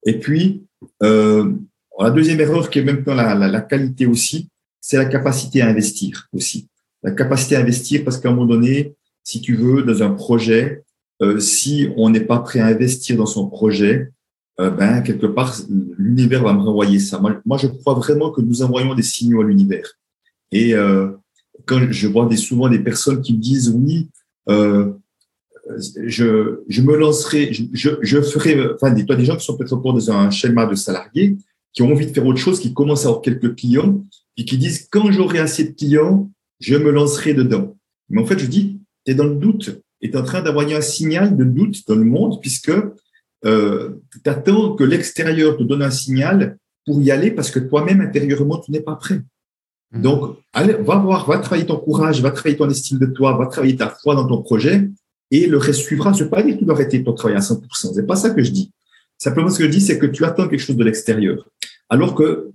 Et puis, euh, la deuxième erreur qui est même dans la, la, qualité aussi, c'est la capacité à investir aussi. La capacité à investir parce qu'à un moment donné, si tu veux, dans un projet, euh, si on n'est pas prêt à investir dans son projet, euh, ben, quelque part, l'univers va me renvoyer ça. Moi, je crois vraiment que nous envoyons des signaux à l'univers. Et euh, quand je vois des, souvent des personnes qui me disent oui, euh, je, je me lancerai, je, je ferai, enfin, des, toi, des gens qui sont peut-être encore dans un schéma de salariés, qui ont envie de faire autre chose, qui commencent à avoir quelques clients, et qui disent quand j'aurai assez de clients, je me lancerai dedans. Mais en fait, je dis, tu es dans le doute, et tu es en train d'envoyer un signal de doute dans le monde, puisque euh, tu attends que l'extérieur te donne un signal pour y aller parce que toi-même, intérieurement, tu n'es pas prêt. Mmh. Donc, allez, va voir, va travailler ton courage, va travailler ton estime de toi, va travailler ta foi dans ton projet et le reste suivra. Je ne veux pas dire que tu dois arrêter ton travail à 100%. C'est pas ça que je dis. Simplement, ce que je dis, c'est que tu attends quelque chose de l'extérieur. Alors que,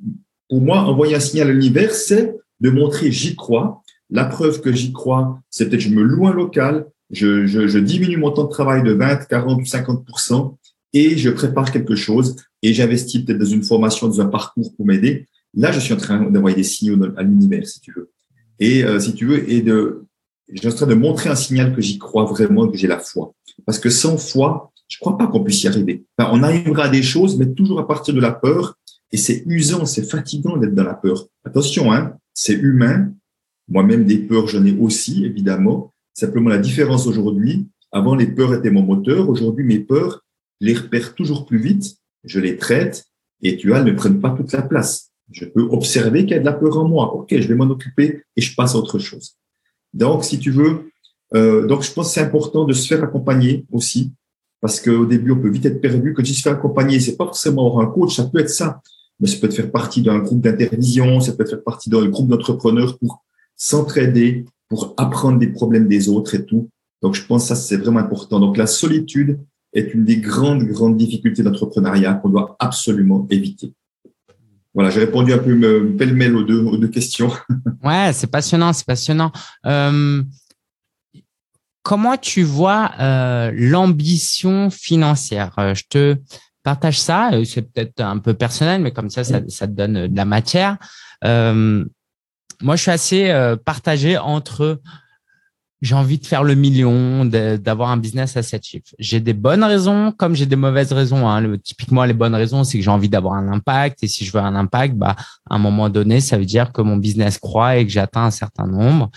pour moi, envoyer un signal à l'univers, c'est de montrer j'y crois. La preuve que j'y crois, c'est peut-être je me loue un local, je, je, je, diminue mon temps de travail de 20, 40 ou 50% et je prépare quelque chose et j'investis peut-être dans une formation, dans un parcours pour m'aider. Là, je suis en train d'envoyer des signaux à l'univers, si tu veux. Et euh, si tu veux, et de, je suis en train de montrer un signal que j'y crois vraiment, que j'ai la foi. Parce que sans foi, je crois pas qu'on puisse y arriver. Enfin, on arrivera à des choses, mais toujours à partir de la peur. Et c'est usant, c'est fatigant d'être dans la peur. Attention, hein, c'est humain. Moi-même, des peurs, j'en ai aussi, évidemment. Simplement, la différence aujourd'hui, avant, les peurs étaient mon moteur. Aujourd'hui, mes peurs, les repère toujours plus vite, je les traite et tu vois, elles ne prennent pas toute la place. Je peux observer qu'il y a de la peur en moi. OK, je vais m'en occuper et je passe à autre chose. Donc, si tu veux, euh, donc je pense que c'est important de se faire accompagner aussi parce qu'au début, on peut vite être perdu. Quand je se faire accompagner, c'est pas forcément avoir un coach, ça peut être ça. Mais ça peut faire partie d'un groupe d'intervision, ça peut faire partie d'un groupe d'entrepreneurs pour s'entraider, pour apprendre des problèmes des autres et tout. Donc, je pense que ça, c'est vraiment important. Donc, la solitude, est une des grandes, grandes difficultés d'entrepreneuriat qu'on doit absolument éviter. Voilà, j'ai répondu un peu euh, pêle-mêle aux deux, aux deux questions. <laughs> Ouais, c'est passionnant, c'est passionnant. Euh, comment tu vois euh, l'ambition financière? Je te partage ça. C'est peut-être un peu personnel, mais comme ça, ça, te donne de la matière. moi, je suis assez partagé entre j'ai envie de faire le million, d'avoir un business à 7 chiffres. J'ai des bonnes raisons comme j'ai des mauvaises raisons. Hein. Typiquement, les bonnes raisons, c'est que j'ai envie d'avoir un impact. Et si je veux un impact, bah, à un moment donné, ça veut dire que mon business croît et que j'atteins un certain nombre.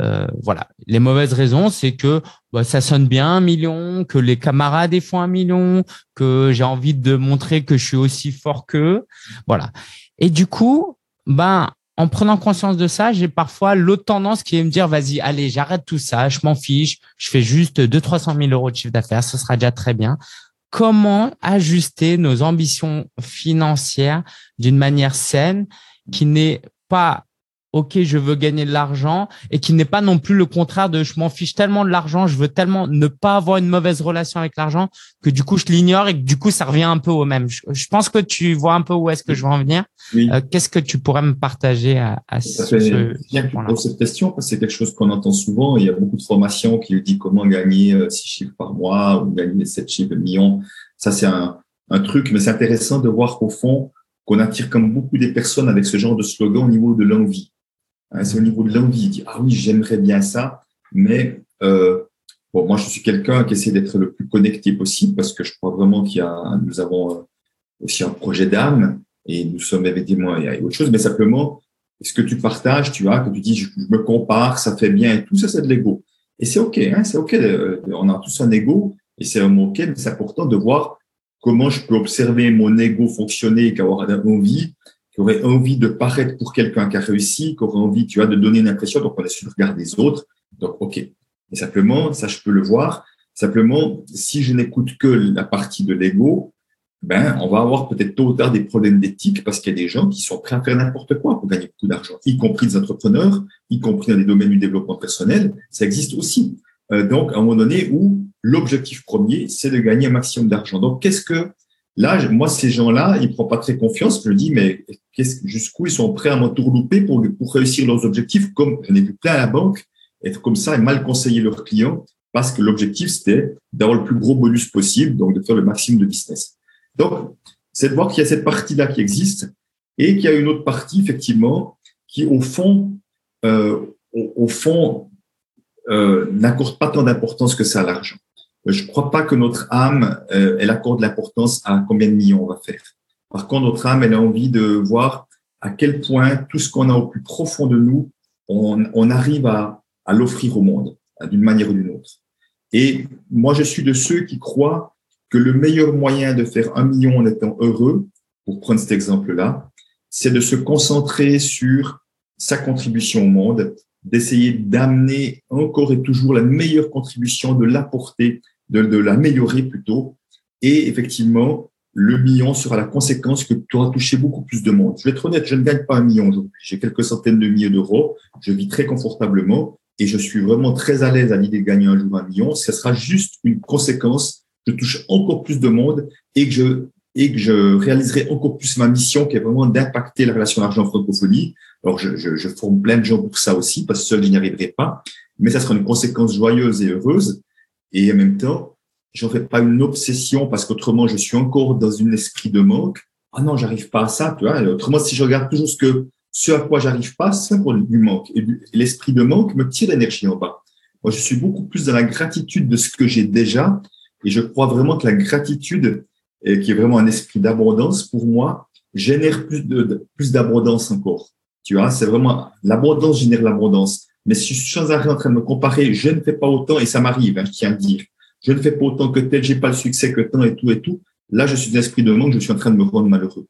Euh, voilà. Les mauvaises raisons, c'est que bah, ça sonne bien un million, que les camarades font un million, que j'ai envie de montrer que je suis aussi fort qu'eux. Voilà. Et du coup, ben, en prenant conscience de ça, j'ai parfois l'autre tendance qui est me dire, vas-y, allez, j'arrête tout ça, je m'en fiche, je fais juste 2 300 000 euros de chiffre d'affaires, ce sera déjà très bien. Comment ajuster nos ambitions financières d'une manière saine qui n'est pas ok, je veux gagner de l'argent et qui n'est pas non plus le contraire de je m'en fiche tellement de l'argent, je veux tellement ne pas avoir une mauvaise relation avec l'argent que du coup je l'ignore et que du coup ça revient un peu au même. Je, pense que tu vois un peu où est-ce que je veux en venir. Euh, qu'est-ce que tu pourrais me partager à, à ce, bien que tu cette question parce que c'est quelque chose qu'on entend souvent. Il y a beaucoup de formations qui dit comment gagner euh, six chiffres par mois ou gagner sept chiffres de millions. Ça c'est un, un truc, mais c'est intéressant de voir qu'au fond qu'on attire comme beaucoup des personnes avec ce genre de slogan au niveau de l'envie. Hein, c'est au niveau de l'envie. Dit, ah oui, j'aimerais bien ça, mais euh, bon, moi, je suis quelqu'un qui essaie d'être le plus connecté possible parce que je crois vraiment qu'il y a, nous avons euh, aussi un projet d'âme et nous sommes évidemment, il y a autre chose, mais simplement, ce que tu partages, tu vois, que tu dis, je, me compare, ça fait bien et tout ça, c'est de l'ego. Et c'est OK, hein, c'est OK, on a tous un ego et c'est un OK, mais c'est important de voir comment je peux observer mon ego fonctionner et qu'avoir envie qui aurait envie de paraître pour quelqu'un qui a réussi, qui aurait envie, tu vois, de donner une impression, donc on est sur le regard des autres. Donc, OK. Et simplement, ça, je peux le voir. Simplement, si je n'écoute que la partie de l'ego, ben, on va avoir peut-être tôt ou tard des problèmes d'éthique parce qu'il y a des gens qui sont prêts à faire n'importe quoi pour gagner beaucoup d'argent, y compris des entrepreneurs, y compris dans les domaines du développement personnel. Ça existe aussi. Euh, donc, à un moment donné où l'objectif premier, c'est de gagner un maximum d'argent. Donc, qu'est-ce que Là, moi, ces gens-là, ils ne prennent pas très confiance. Je me dis, mais jusqu'où ils sont prêts à m'entourlouper pour, pour réussir leurs objectifs, comme on est plein à la banque, être comme ça et mal conseiller leurs clients, parce que l'objectif, c'était d'avoir le plus gros bonus possible, donc de faire le maximum de business. Donc, c'est de voir qu'il y a cette partie-là qui existe et qu'il y a une autre partie, effectivement, qui, au fond, euh, au, fond, euh, n'accorde pas tant d'importance que ça à l'argent. Je ne crois pas que notre âme, euh, elle accorde l'importance à combien de millions on va faire. Par contre, notre âme, elle a envie de voir à quel point tout ce qu'on a au plus profond de nous, on, on arrive à, à l'offrir au monde, d'une manière ou d'une autre. Et moi, je suis de ceux qui croient que le meilleur moyen de faire un million en étant heureux, pour prendre cet exemple-là, c'est de se concentrer sur sa contribution au monde, d'essayer d'amener encore et toujours la meilleure contribution, de l'apporter de, de l'améliorer plutôt. Et effectivement, le million sera la conséquence que tu auras touché beaucoup plus de monde. Je vais être honnête, je ne gagne pas un million aujourd'hui. J'ai quelques centaines de milliers d'euros. Je vis très confortablement et je suis vraiment très à l'aise à l'idée de gagner un jour un million. Ce sera juste une conséquence. Je touche encore plus de monde et que je, et que je réaliserai encore plus ma mission qui est vraiment d'impacter la relation argent-francophonie. Alors, je, je, je forme plein de gens pour ça aussi parce que seul, je n'y arriverai pas. Mais ça sera une conséquence joyeuse et heureuse. Et en même temps, j'en fais pas une obsession parce qu'autrement, je suis encore dans un esprit de manque. Ah non, j'arrive pas à ça, tu vois. autrement, si je regarde toujours ce que, ce à quoi j'arrive pas, c'est pour du manque. Et l'esprit de manque me tire l'énergie en bas. Moi, je suis beaucoup plus dans la gratitude de ce que j'ai déjà. Et je crois vraiment que la gratitude, qui est vraiment un esprit d'abondance, pour moi, génère plus de, plus d'abondance encore. Tu vois, c'est vraiment, l'abondance génère l'abondance. Mais si je suis sans arrêt en train de me comparer, je ne fais pas autant, et ça m'arrive, hein, je tiens à dire, je ne fais pas autant que tel, j'ai pas le succès que tant et tout et tout. Là, je suis dans l'esprit de manque, je suis en train de me rendre malheureux.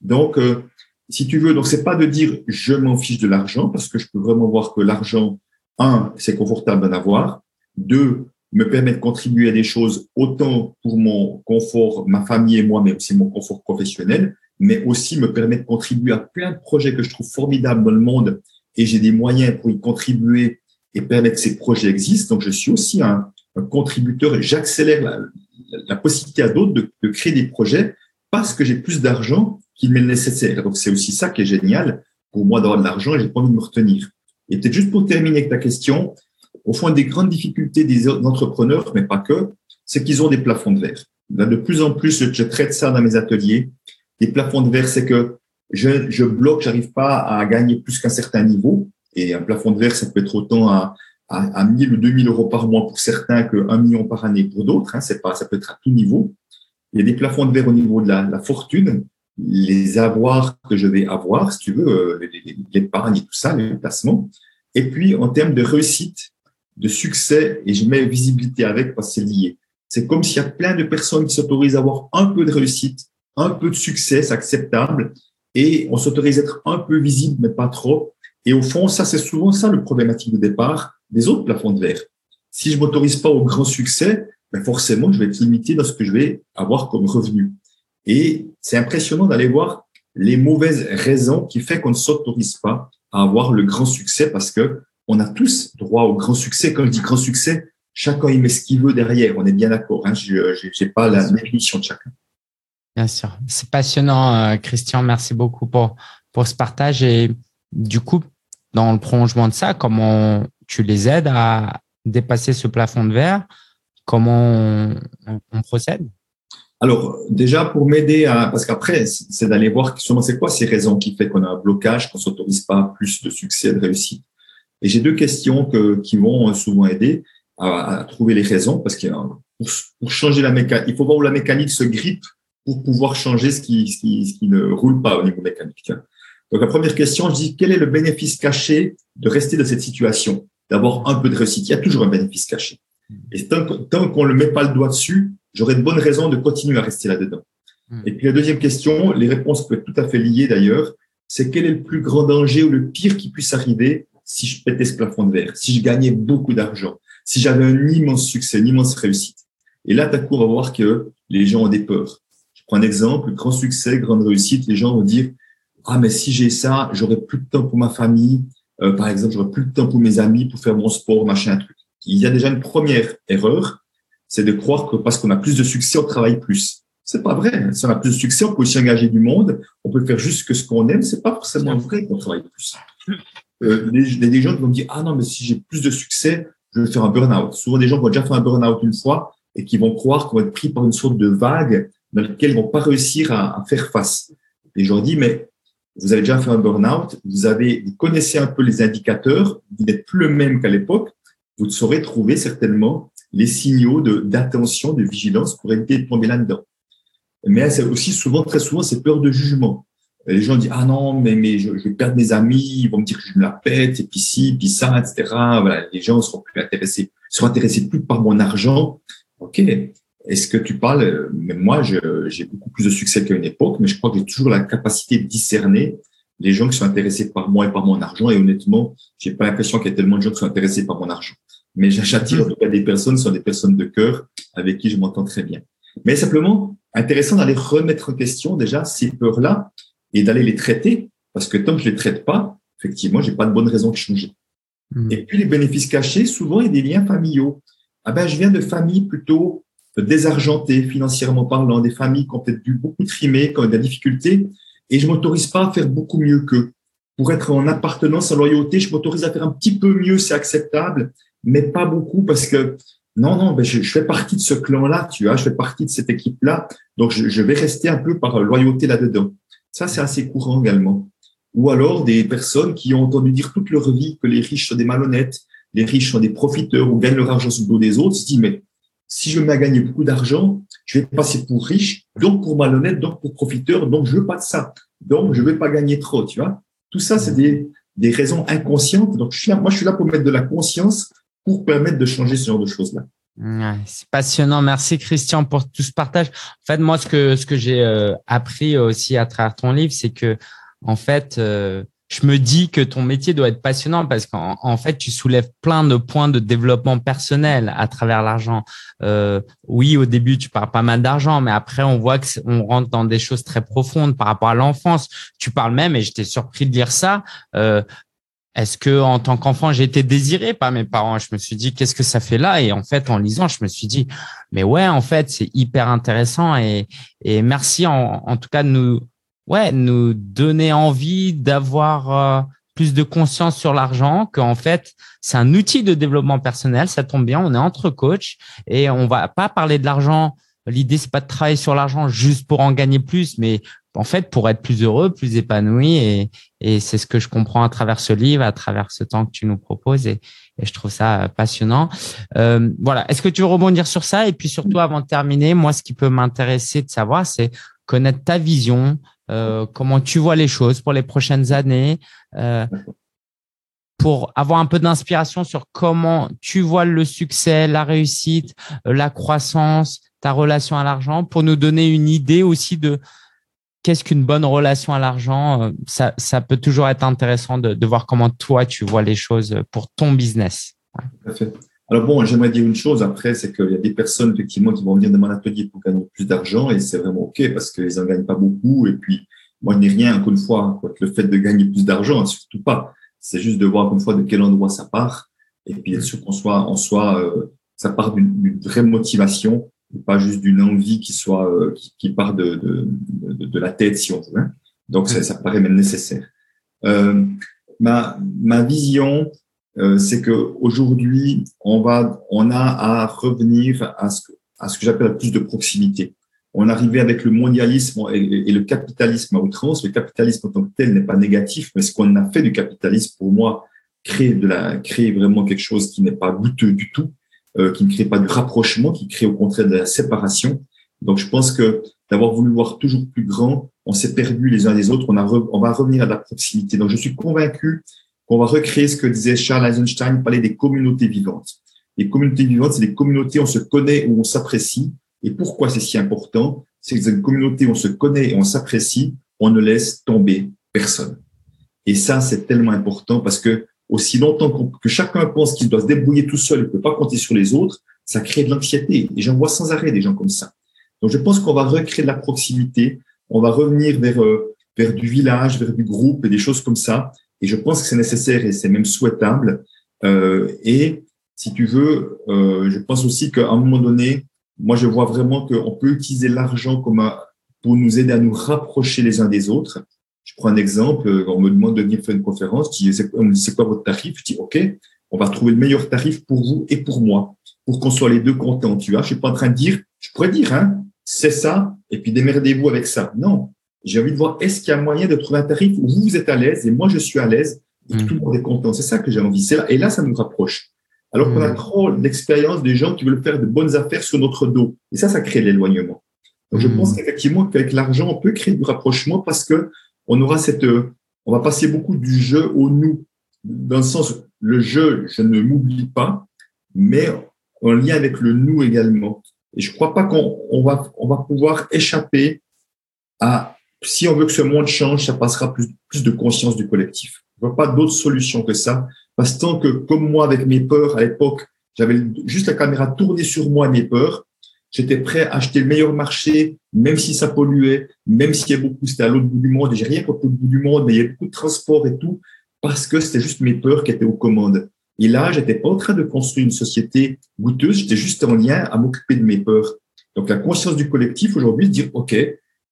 Donc, euh, si tu veux, donc c'est pas de dire je m'en fiche de l'argent, parce que je peux vraiment voir que l'argent, un, c'est confortable d'en avoir. Deux, me permet de contribuer à des choses autant pour mon confort, ma famille et moi, mais aussi mon confort professionnel, mais aussi me permet de contribuer à plein de projets que je trouve formidables dans le monde et j'ai des moyens pour y contribuer et permettre que ces projets existent. Donc, je suis aussi un, contributeur et j'accélère la, possibilité à d'autres de, créer des projets parce que j'ai plus d'argent qu'il m'est nécessaire. Donc, c'est aussi ça qui est génial pour moi d'avoir de l'argent et j'ai pas envie de me retenir. Et peut-être juste pour terminer avec ta question, au fond, des grandes difficultés des entrepreneurs, mais pas que, c'est qu'ils ont des plafonds de verre. de plus en plus, je, traite ça dans mes ateliers. Les plafonds de verre, c'est que je, je bloque, j'arrive pas à gagner plus qu'un certain niveau. Et un plafond de verre, ça peut être autant à, à, à 1000 ou 2000 euros par mois pour certains que 1 million par année pour d'autres. Hein, c'est pas, ça peut être à tout niveau. Il y a des plafonds de verre au niveau de la, la fortune, les avoirs que je vais avoir, si tu veux, euh, l'épargne et tout ça, les placements. Et puis, en termes de réussite, de succès, et je mets visibilité avec parce que c'est lié. C'est comme s'il y a plein de personnes qui s'autorisent à avoir un peu de réussite, un peu de succès, c'est acceptable, et on s'autorise à être un peu visible, mais pas trop. Et au fond, ça, c'est souvent ça le problématique de départ des autres plafonds de verre. Si je m'autorise pas au grand succès, ben forcément, je vais être limité dans ce que je vais avoir comme revenu. Et c'est impressionnant d'aller voir les mauvaises raisons qui fait qu'on ne s'autorise pas à avoir le grand succès parce que on a tous droit au grand succès. Quand je dis grand succès, chacun y met ce qu'il veut derrière. On est bien d'accord. Hein. Je n'ai pas la définition de chacun. Bien sûr. C'est passionnant, euh, Christian. Merci beaucoup pour, pour ce partage. Et du coup, dans le prolongement de ça, comment tu les aides à dépasser ce plafond de verre? Comment on, procède? Alors, déjà, pour m'aider à, parce qu'après, c'est d'aller voir justement c'est quoi ces raisons qui fait qu'on a un blocage, qu'on s'autorise pas plus de succès, de réussite? Et j'ai deux questions que, qui vont souvent aider à, trouver les raisons, parce que pour, pour changer la mécanique, il faut voir où la mécanique se grippe pour pouvoir changer ce qui, ce qui, ce qui ne roule pas au niveau mécanique. Donc, la première question, je dis, quel est le bénéfice caché de rester dans cette situation, d'avoir un peu de réussite Il y a toujours un bénéfice caché. Et tant, tant qu'on ne met pas le doigt dessus, j'aurais de bonnes raisons de continuer à rester là-dedans. Hmm. Et puis la deuxième question, les réponses peuvent être tout à fait liées d'ailleurs, c'est quel est le plus grand danger ou le pire qui puisse arriver si je pétais ce plafond de verre, si je gagnais beaucoup d'argent, si j'avais un immense succès, une immense réussite? Et là, d'un coup, on va voir que les gens ont des peurs. Prends un exemple, grand succès, grande réussite, les gens vont dire, ah, mais si j'ai ça, j'aurai plus de temps pour ma famille, euh, par exemple, j'aurai plus de temps pour mes amis, pour faire mon sport, machin, truc. Il y a déjà une première erreur, c'est de croire que parce qu'on a plus de succès, on travaille plus. C'est pas vrai. Si on a plus de succès, on peut aussi engager du monde, on peut faire juste que ce qu'on aime. C'est pas forcément vrai qu'on travaille plus. Euh, les, les, gens vont me dire ah non mais si j'ai plus de succès, je vais faire un burn-out. Souvent des gens vont déjà faire un burn-out une fois et qui vont croire qu'on va être pris par une sorte de vague dans laquelle ils vont pas réussir à, à faire face. Et je leur dis mais vous avez déjà fait un burn-out, vous avez, vous connaissez un peu les indicateurs, vous n'êtes plus le même qu'à l'époque, vous saurez trouver certainement les signaux de, d'attention, de vigilance pour éviter de tomber là-dedans. Mais c'est aussi souvent, très souvent, c'est peur de jugement. Les gens disent, ah non, mais, mais je, je, vais perdre mes amis, ils vont me dire que je me la pète, et puis ci, puis ça, etc. Voilà, les gens seront plus intéressés, seront intéressés plus par mon argent. OK. Est-ce que tu parles, même moi, j'ai beaucoup plus de succès qu'à une époque, mais je crois que j'ai toujours la capacité de discerner les gens qui sont intéressés par moi et par mon argent. Et honnêtement, j'ai pas l'impression qu'il y a tellement de gens qui sont intéressés par mon argent. Mais j'attire en tout cas des personnes, ce sont des personnes de cœur avec qui je m'entends très bien. Mais simplement, intéressant d'aller remettre en question déjà ces peurs-là et d'aller les traiter, parce que tant que je les traite pas, effectivement, j'ai pas de bonne raison de changer. Hmm. Et puis les bénéfices cachés, souvent il y a des liens familiaux. Ah ben, je viens de familles plutôt désargentées financièrement parlant, des familles qui ont peut-être dû beaucoup trimer, qui ont eu des difficultés, et je m'autorise pas à faire beaucoup mieux qu'eux. Pour être en appartenance, en loyauté, je m'autorise à faire un petit peu mieux, c'est acceptable, mais pas beaucoup parce que non, non, ben je, je fais partie de ce clan-là, tu vois, je fais partie de cette équipe-là, donc je, je, vais rester un peu par loyauté là-dedans. Ça, c'est assez courant également. Ou alors des personnes qui ont entendu dire toute leur vie que les riches sont des malhonnêtes, les riches sont des profiteurs ou gagnent leur argent sous le dos des autres, se disent, mais si je à gagner beaucoup d'argent, je vais passer pour riche, donc pour malhonnête, donc pour profiteur, donc je veux pas de ça. Donc je vais pas gagner trop, tu vois. Tout ça, c'est des, des raisons inconscientes. Donc je suis là, moi, je suis là pour mettre de la conscience pour permettre de changer ce genre de choses-là. c'est passionnant. Merci Christian pour tout ce partage. En fait, moi, ce que ce que j'ai euh, appris aussi à travers ton livre, c'est que en fait, euh, je me dis que ton métier doit être passionnant parce qu'en en fait, tu soulèves plein de points de développement personnel à travers l'argent. Euh, oui, au début, tu parles pas mal d'argent, mais après, on voit que on rentre dans des choses très profondes par rapport à l'enfance. Tu parles même, et j'étais surpris de lire ça, euh, est-ce que en tant qu'enfant j'ai été désiré par mes parents? Je me suis dit qu'est-ce que ça fait là? Et en fait, en lisant, je me suis dit mais ouais, en fait, c'est hyper intéressant et, et merci en, en, tout cas de nous ouais nous donner envie d'avoir euh, plus de conscience sur l'argent, qu'en fait, c'est un outil de développement personnel. Ça tombe bien, on est entre coachs et on va pas parler de l'argent. L'idée, c'est pas de travailler sur l'argent juste pour en gagner plus, mais en fait, pour être plus heureux, plus épanoui. Et, et c'est ce que je comprends à travers ce livre, à travers ce temps que tu nous proposes. Et, et je trouve ça passionnant. Euh, voilà. Est-ce que tu veux rebondir sur ça? Et puis surtout, avant de terminer, moi, ce qui peut m'intéresser de savoir, c'est connaître ta vision, euh, comment tu vois les choses pour les prochaines années, euh, pour avoir un peu d'inspiration sur comment tu vois le succès, la réussite, euh, la croissance, ta relation à l'argent, pour nous donner une idée aussi de qu'est-ce qu'une bonne relation à l'argent ça, ça, peut toujours être intéressant de, de, voir comment toi, tu vois les choses pour ton business. Alors bon, j'aimerais dire une chose après, c'est qu'il y a des personnes effectivement qui vont venir dans mon atelier pour gagner plus d'argent et c'est vraiment OK parce qu'ils n'en gagnent pas beaucoup. Et puis, moi, je n'ai rien, encore une fois, quoi, le fait de gagner plus d'argent, surtout pas. C'est juste de voir, une fois, de quel endroit ça part. Et puis, bien sûr qu'on soit, en soit, euh, ça part d'une vraie motivation pas juste d'une envie qui soit euh, qui, part de, de, de, de, la tête si on veut. Hein. Donc ça, ça paraît même nécessaire. Euh, ma ma vision, c'est que aujourd'hui on va on a à revenir à ce que à ce que j'appelle plus de proximité. On arrivait avec le mondialisme et, le capitalisme à outrance. Le capitalisme en tant que tel n'est pas négatif, mais ce qu'on a fait du capitalisme, pour moi, crée de la crée vraiment quelque chose qui n'est pas goûteux du tout euh, qui ne crée pas du rapprochement, qui crée au contraire de la séparation. Donc, je pense que d'avoir voulu voir toujours plus grand, on s'est perdu les uns des autres. On, a on va revenir à la proximité. Donc, je suis convaincu qu'on va recréer ce que disait Charles Eisenstein, parler des communautés vivantes. Les communautés vivantes, c'est des communautés où on se connaît, où on s'apprécie. Et pourquoi c'est si important? C'est que dans une communauté où on se connaît et on s'apprécie, on ne laisse tomber personne. Et ça, c'est tellement important parce que aussi longtemps que chacun pense qu'il doit se débrouiller tout seul et ne peut pas compter sur les autres, ça crée de l'anxiété. Et j'en vois sans arrêt des gens comme ça. Donc je pense qu'on va recréer de la proximité, on va revenir vers, euh, vers du village, vers du groupe et des choses comme ça. Et je pense que c'est nécessaire et c'est même souhaitable. Euh, et si tu veux, euh, je pense aussi qu'à un moment donné, moi je vois vraiment qu'on peut utiliser l'argent comme un, pour nous aider à nous rapprocher les uns des autres. Je prends un exemple, euh, on me demande de venir faire une conférence, on me dit c'est quoi votre tarif? Je dis OK, on va trouver le meilleur tarif pour vous et pour moi, pour qu'on soit les deux contents. Tu vois, je suis pas en train de dire, je pourrais dire, hein, c'est ça, et puis démerdez-vous avec ça. Non, j'ai envie de voir est-ce qu'il y a moyen de trouver un tarif où vous, vous êtes à l'aise et moi je suis à l'aise et mmh. tout le monde est content? C'est ça que j'ai envie. Là, et là, ça nous rapproche. Alors qu'on a mmh. trop l'expérience des gens qui veulent faire de bonnes affaires sur notre dos. Et ça, ça crée l'éloignement. Donc, je mmh. pense qu'effectivement, qu'avec l'argent, on peut créer du rapprochement parce que on aura cette, euh, on va passer beaucoup du jeu au nous, dans le sens, le jeu, je ne m'oublie pas, mais en lien avec le nous également. Et je crois pas qu'on va, on va pouvoir échapper à, si on veut que ce monde change, ça passera plus, plus de conscience du collectif. Je vois pas d'autre solution que ça. Parce que tant que, comme moi, avec mes peurs à l'époque, j'avais juste la caméra tournée sur moi, mes peurs, J'étais prêt à acheter le meilleur marché, même si ça polluait, même s'il y a beaucoup, c'était à l'autre bout du monde. J'ai rien contre le bout du monde, mais il y a beaucoup de transport et tout, parce que c'était juste mes peurs qui étaient aux commandes. Et là, j'étais pas en train de construire une société goûteuse, j'étais juste en lien à m'occuper de mes peurs. Donc, la conscience du collectif aujourd'hui, dire, OK,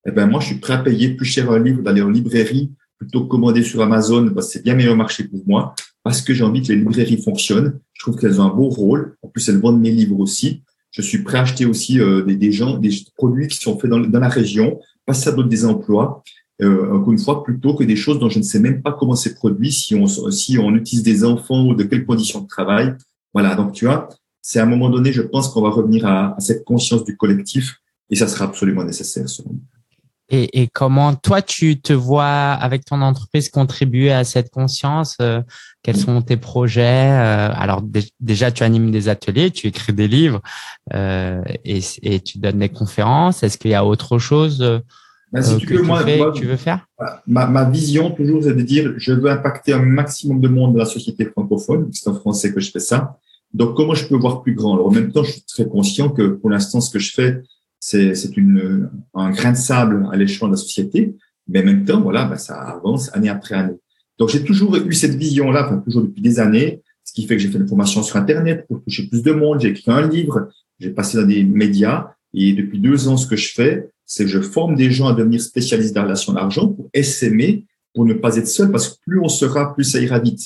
eh ben, moi, je suis prêt à payer plus cher un livre, d'aller en librairie, plutôt que commander sur Amazon, parce c'est bien meilleur marché pour moi, parce que j'ai envie que les librairies fonctionnent. Je trouve qu'elles ont un beau rôle. En plus, elles vendent mes livres aussi. Je suis prêt à acheter aussi euh, des, gens, des produits qui sont faits dans, dans la région, pas ça donne des emplois. Euh, encore une fois, plutôt que des choses dont je ne sais même pas comment c'est produit, si on, si on utilise des enfants ou de quelles conditions de travail. Voilà, donc tu vois, c'est à un moment donné, je pense qu'on va revenir à, à, cette conscience du collectif et ça sera absolument nécessaire selon moi. Et, et, comment toi tu te vois avec ton entreprise contribuer à cette conscience euh, Quels sont tes projets euh, Alors déjà tu animes des ateliers, tu écris des livres euh, et, et, tu donnes des conférences. Est-ce qu'il y a autre chose euh, ben, si tu, veux, moi, tu veux faire? ma, ma, vision toujours c'est de dire je veux impacter un maximum de monde dans la société francophone. C'est en français que je fais ça. Donc comment je peux voir plus grand? Alors en même temps je suis très conscient que pour l'instant ce que je fais c'est un grain de sable à l'échelon de la société, mais en même temps, voilà, ben, ça avance année après année. Donc j'ai toujours eu cette vision-là, enfin, toujours depuis des années, ce qui fait que j'ai fait une formation sur Internet pour toucher plus de monde, j'ai écrit un livre, j'ai passé dans des médias, et depuis deux ans, ce que je fais, c'est que je forme des gens à devenir spécialistes dans la relation d'argent pour essaimer, pour ne pas être seul, parce que plus on sera, plus ça ira vite.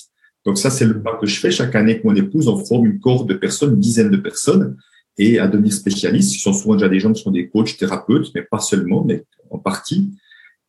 Donc ça, c'est le pas que je fais chaque année avec mon épouse. On forme une cohorte de personnes, une dizaine de personnes, et à devenir spécialistes. Ce sont souvent déjà des gens qui sont des coachs, thérapeutes, mais pas seulement, mais en partie.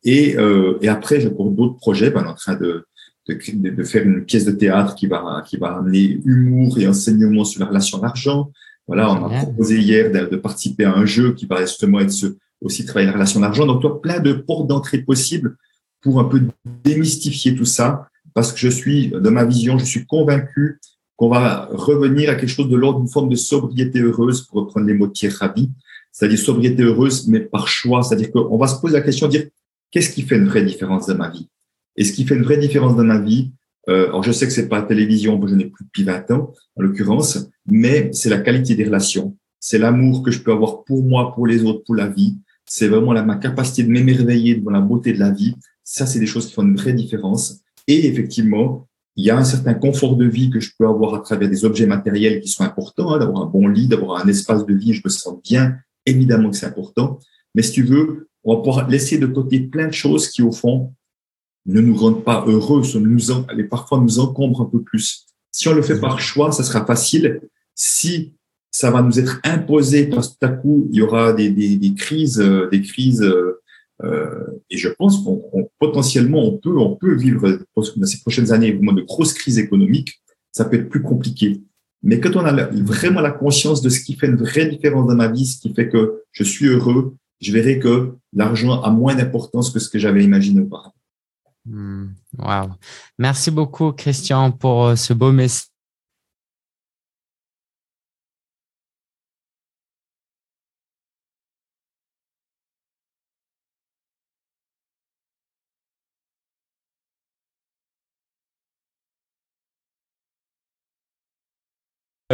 Et, euh, et après, j'ai encore d'autres projets. Ben, on est en train de, de, de, faire une pièce de théâtre qui va, qui va amener humour et enseignement sur la relation d'argent. Voilà, on a proposé hier de, de, participer à un jeu qui va justement être ce, aussi travailler la relation d'argent. Donc, toi, plein de portes d'entrée possibles pour un peu démystifier tout ça, parce que je suis, de ma vision, je suis convaincu qu'on va revenir à quelque chose de l'ordre d'une forme de sobriété heureuse, pour reprendre les mots de Pierre Rabhi, c'est-à-dire sobriété heureuse, mais par choix. C'est-à-dire qu'on va se poser la question de dire, qu'est-ce qui fait une vraie différence dans ma vie? Et ce qui fait une vraie différence dans ma vie, euh, alors je sais que c'est pas la télévision, je n'ai plus depuis 20 ans, en l'occurrence, mais c'est la qualité des relations. C'est l'amour que je peux avoir pour moi, pour les autres, pour la vie. C'est vraiment la, ma capacité de m'émerveiller devant la beauté de la vie. Ça, c'est des choses qui font une vraie différence. Et effectivement, il y a un certain confort de vie que je peux avoir à travers des objets matériels qui sont importants, hein, d'avoir un bon lit, d'avoir un espace de vie, je me sens bien. Évidemment que c'est important. Mais si tu veux, on va pouvoir laisser de côté plein de choses qui, au fond, ne nous rendent pas heureux, nous en, parfois nous encombrent un peu plus. Si on le fait par choix, ça sera facile. Si ça va nous être imposé parce que tout à coup, il y aura des, des, des crises, euh, des crises, euh, et je pense qu'on potentiellement on peut, on peut vivre dans ces prochaines années de grosses crises économiques. Ça peut être plus compliqué. Mais quand on a vraiment la conscience de ce qui fait une vraie différence dans ma vie, ce qui fait que je suis heureux, je verrai que l'argent a moins d'importance que ce que j'avais imaginé auparavant. Hmm. Wow. Merci beaucoup, Christian, pour euh, ce beau message.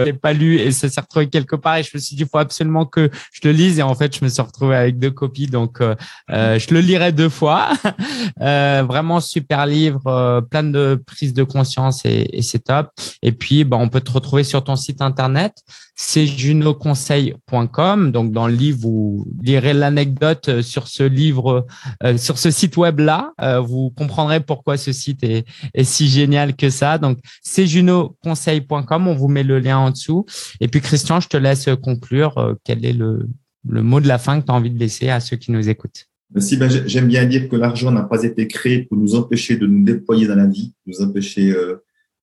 L'ai pas lu et ça s'est retrouvé quelque part et je me suis dit il faut absolument que je le lise et en fait je me suis retrouvé avec deux copies donc euh, euh je le lirai deux fois <laughs> euh, vraiment super livre plein de prises de conscience et, et c'est top et puis bah, on peut te retrouver sur ton site internet c'est junoconseil.com. Donc, dans le livre, vous lirez l'anecdote sur ce livre, euh, sur ce site web-là. Euh, vous comprendrez pourquoi ce site est, si génial que ça. Donc, c'est junoconseil.com. On vous met le lien en dessous. Et puis, Christian, je te laisse conclure. quel est le, mot de la fin que tu as envie de laisser à ceux qui nous écoutent? Merci. Ben, j'aime bien dire que l'argent n'a pas été créé pour nous empêcher de nous déployer dans la vie, nous empêcher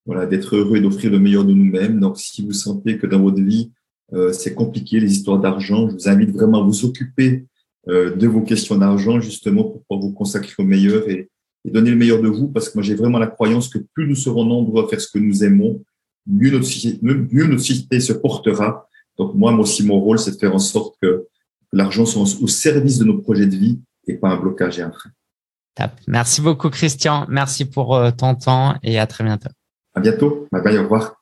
voilà, d'être heureux et d'offrir le meilleur de nous-mêmes. Donc, si vous sentez que dans votre vie, euh, c'est compliqué, les histoires d'argent, je vous invite vraiment à vous occuper euh, de vos questions d'argent, justement, pour pouvoir vous consacrer au meilleur et, donner le meilleur de vous, parce que moi, j'ai vraiment la croyance que plus nous serons nombreux à faire ce que nous aimons, mieux notre société, mieux notre société se portera. Donc, moi, moi aussi, mon rôle, c'est de faire en sorte que l'argent soit au service de nos projets de vie et pas un blocage et un frein. Merci beaucoup, Christian. Merci pour euh, ton temps et à très bientôt. À bientôt. Bye bye. Au revoir.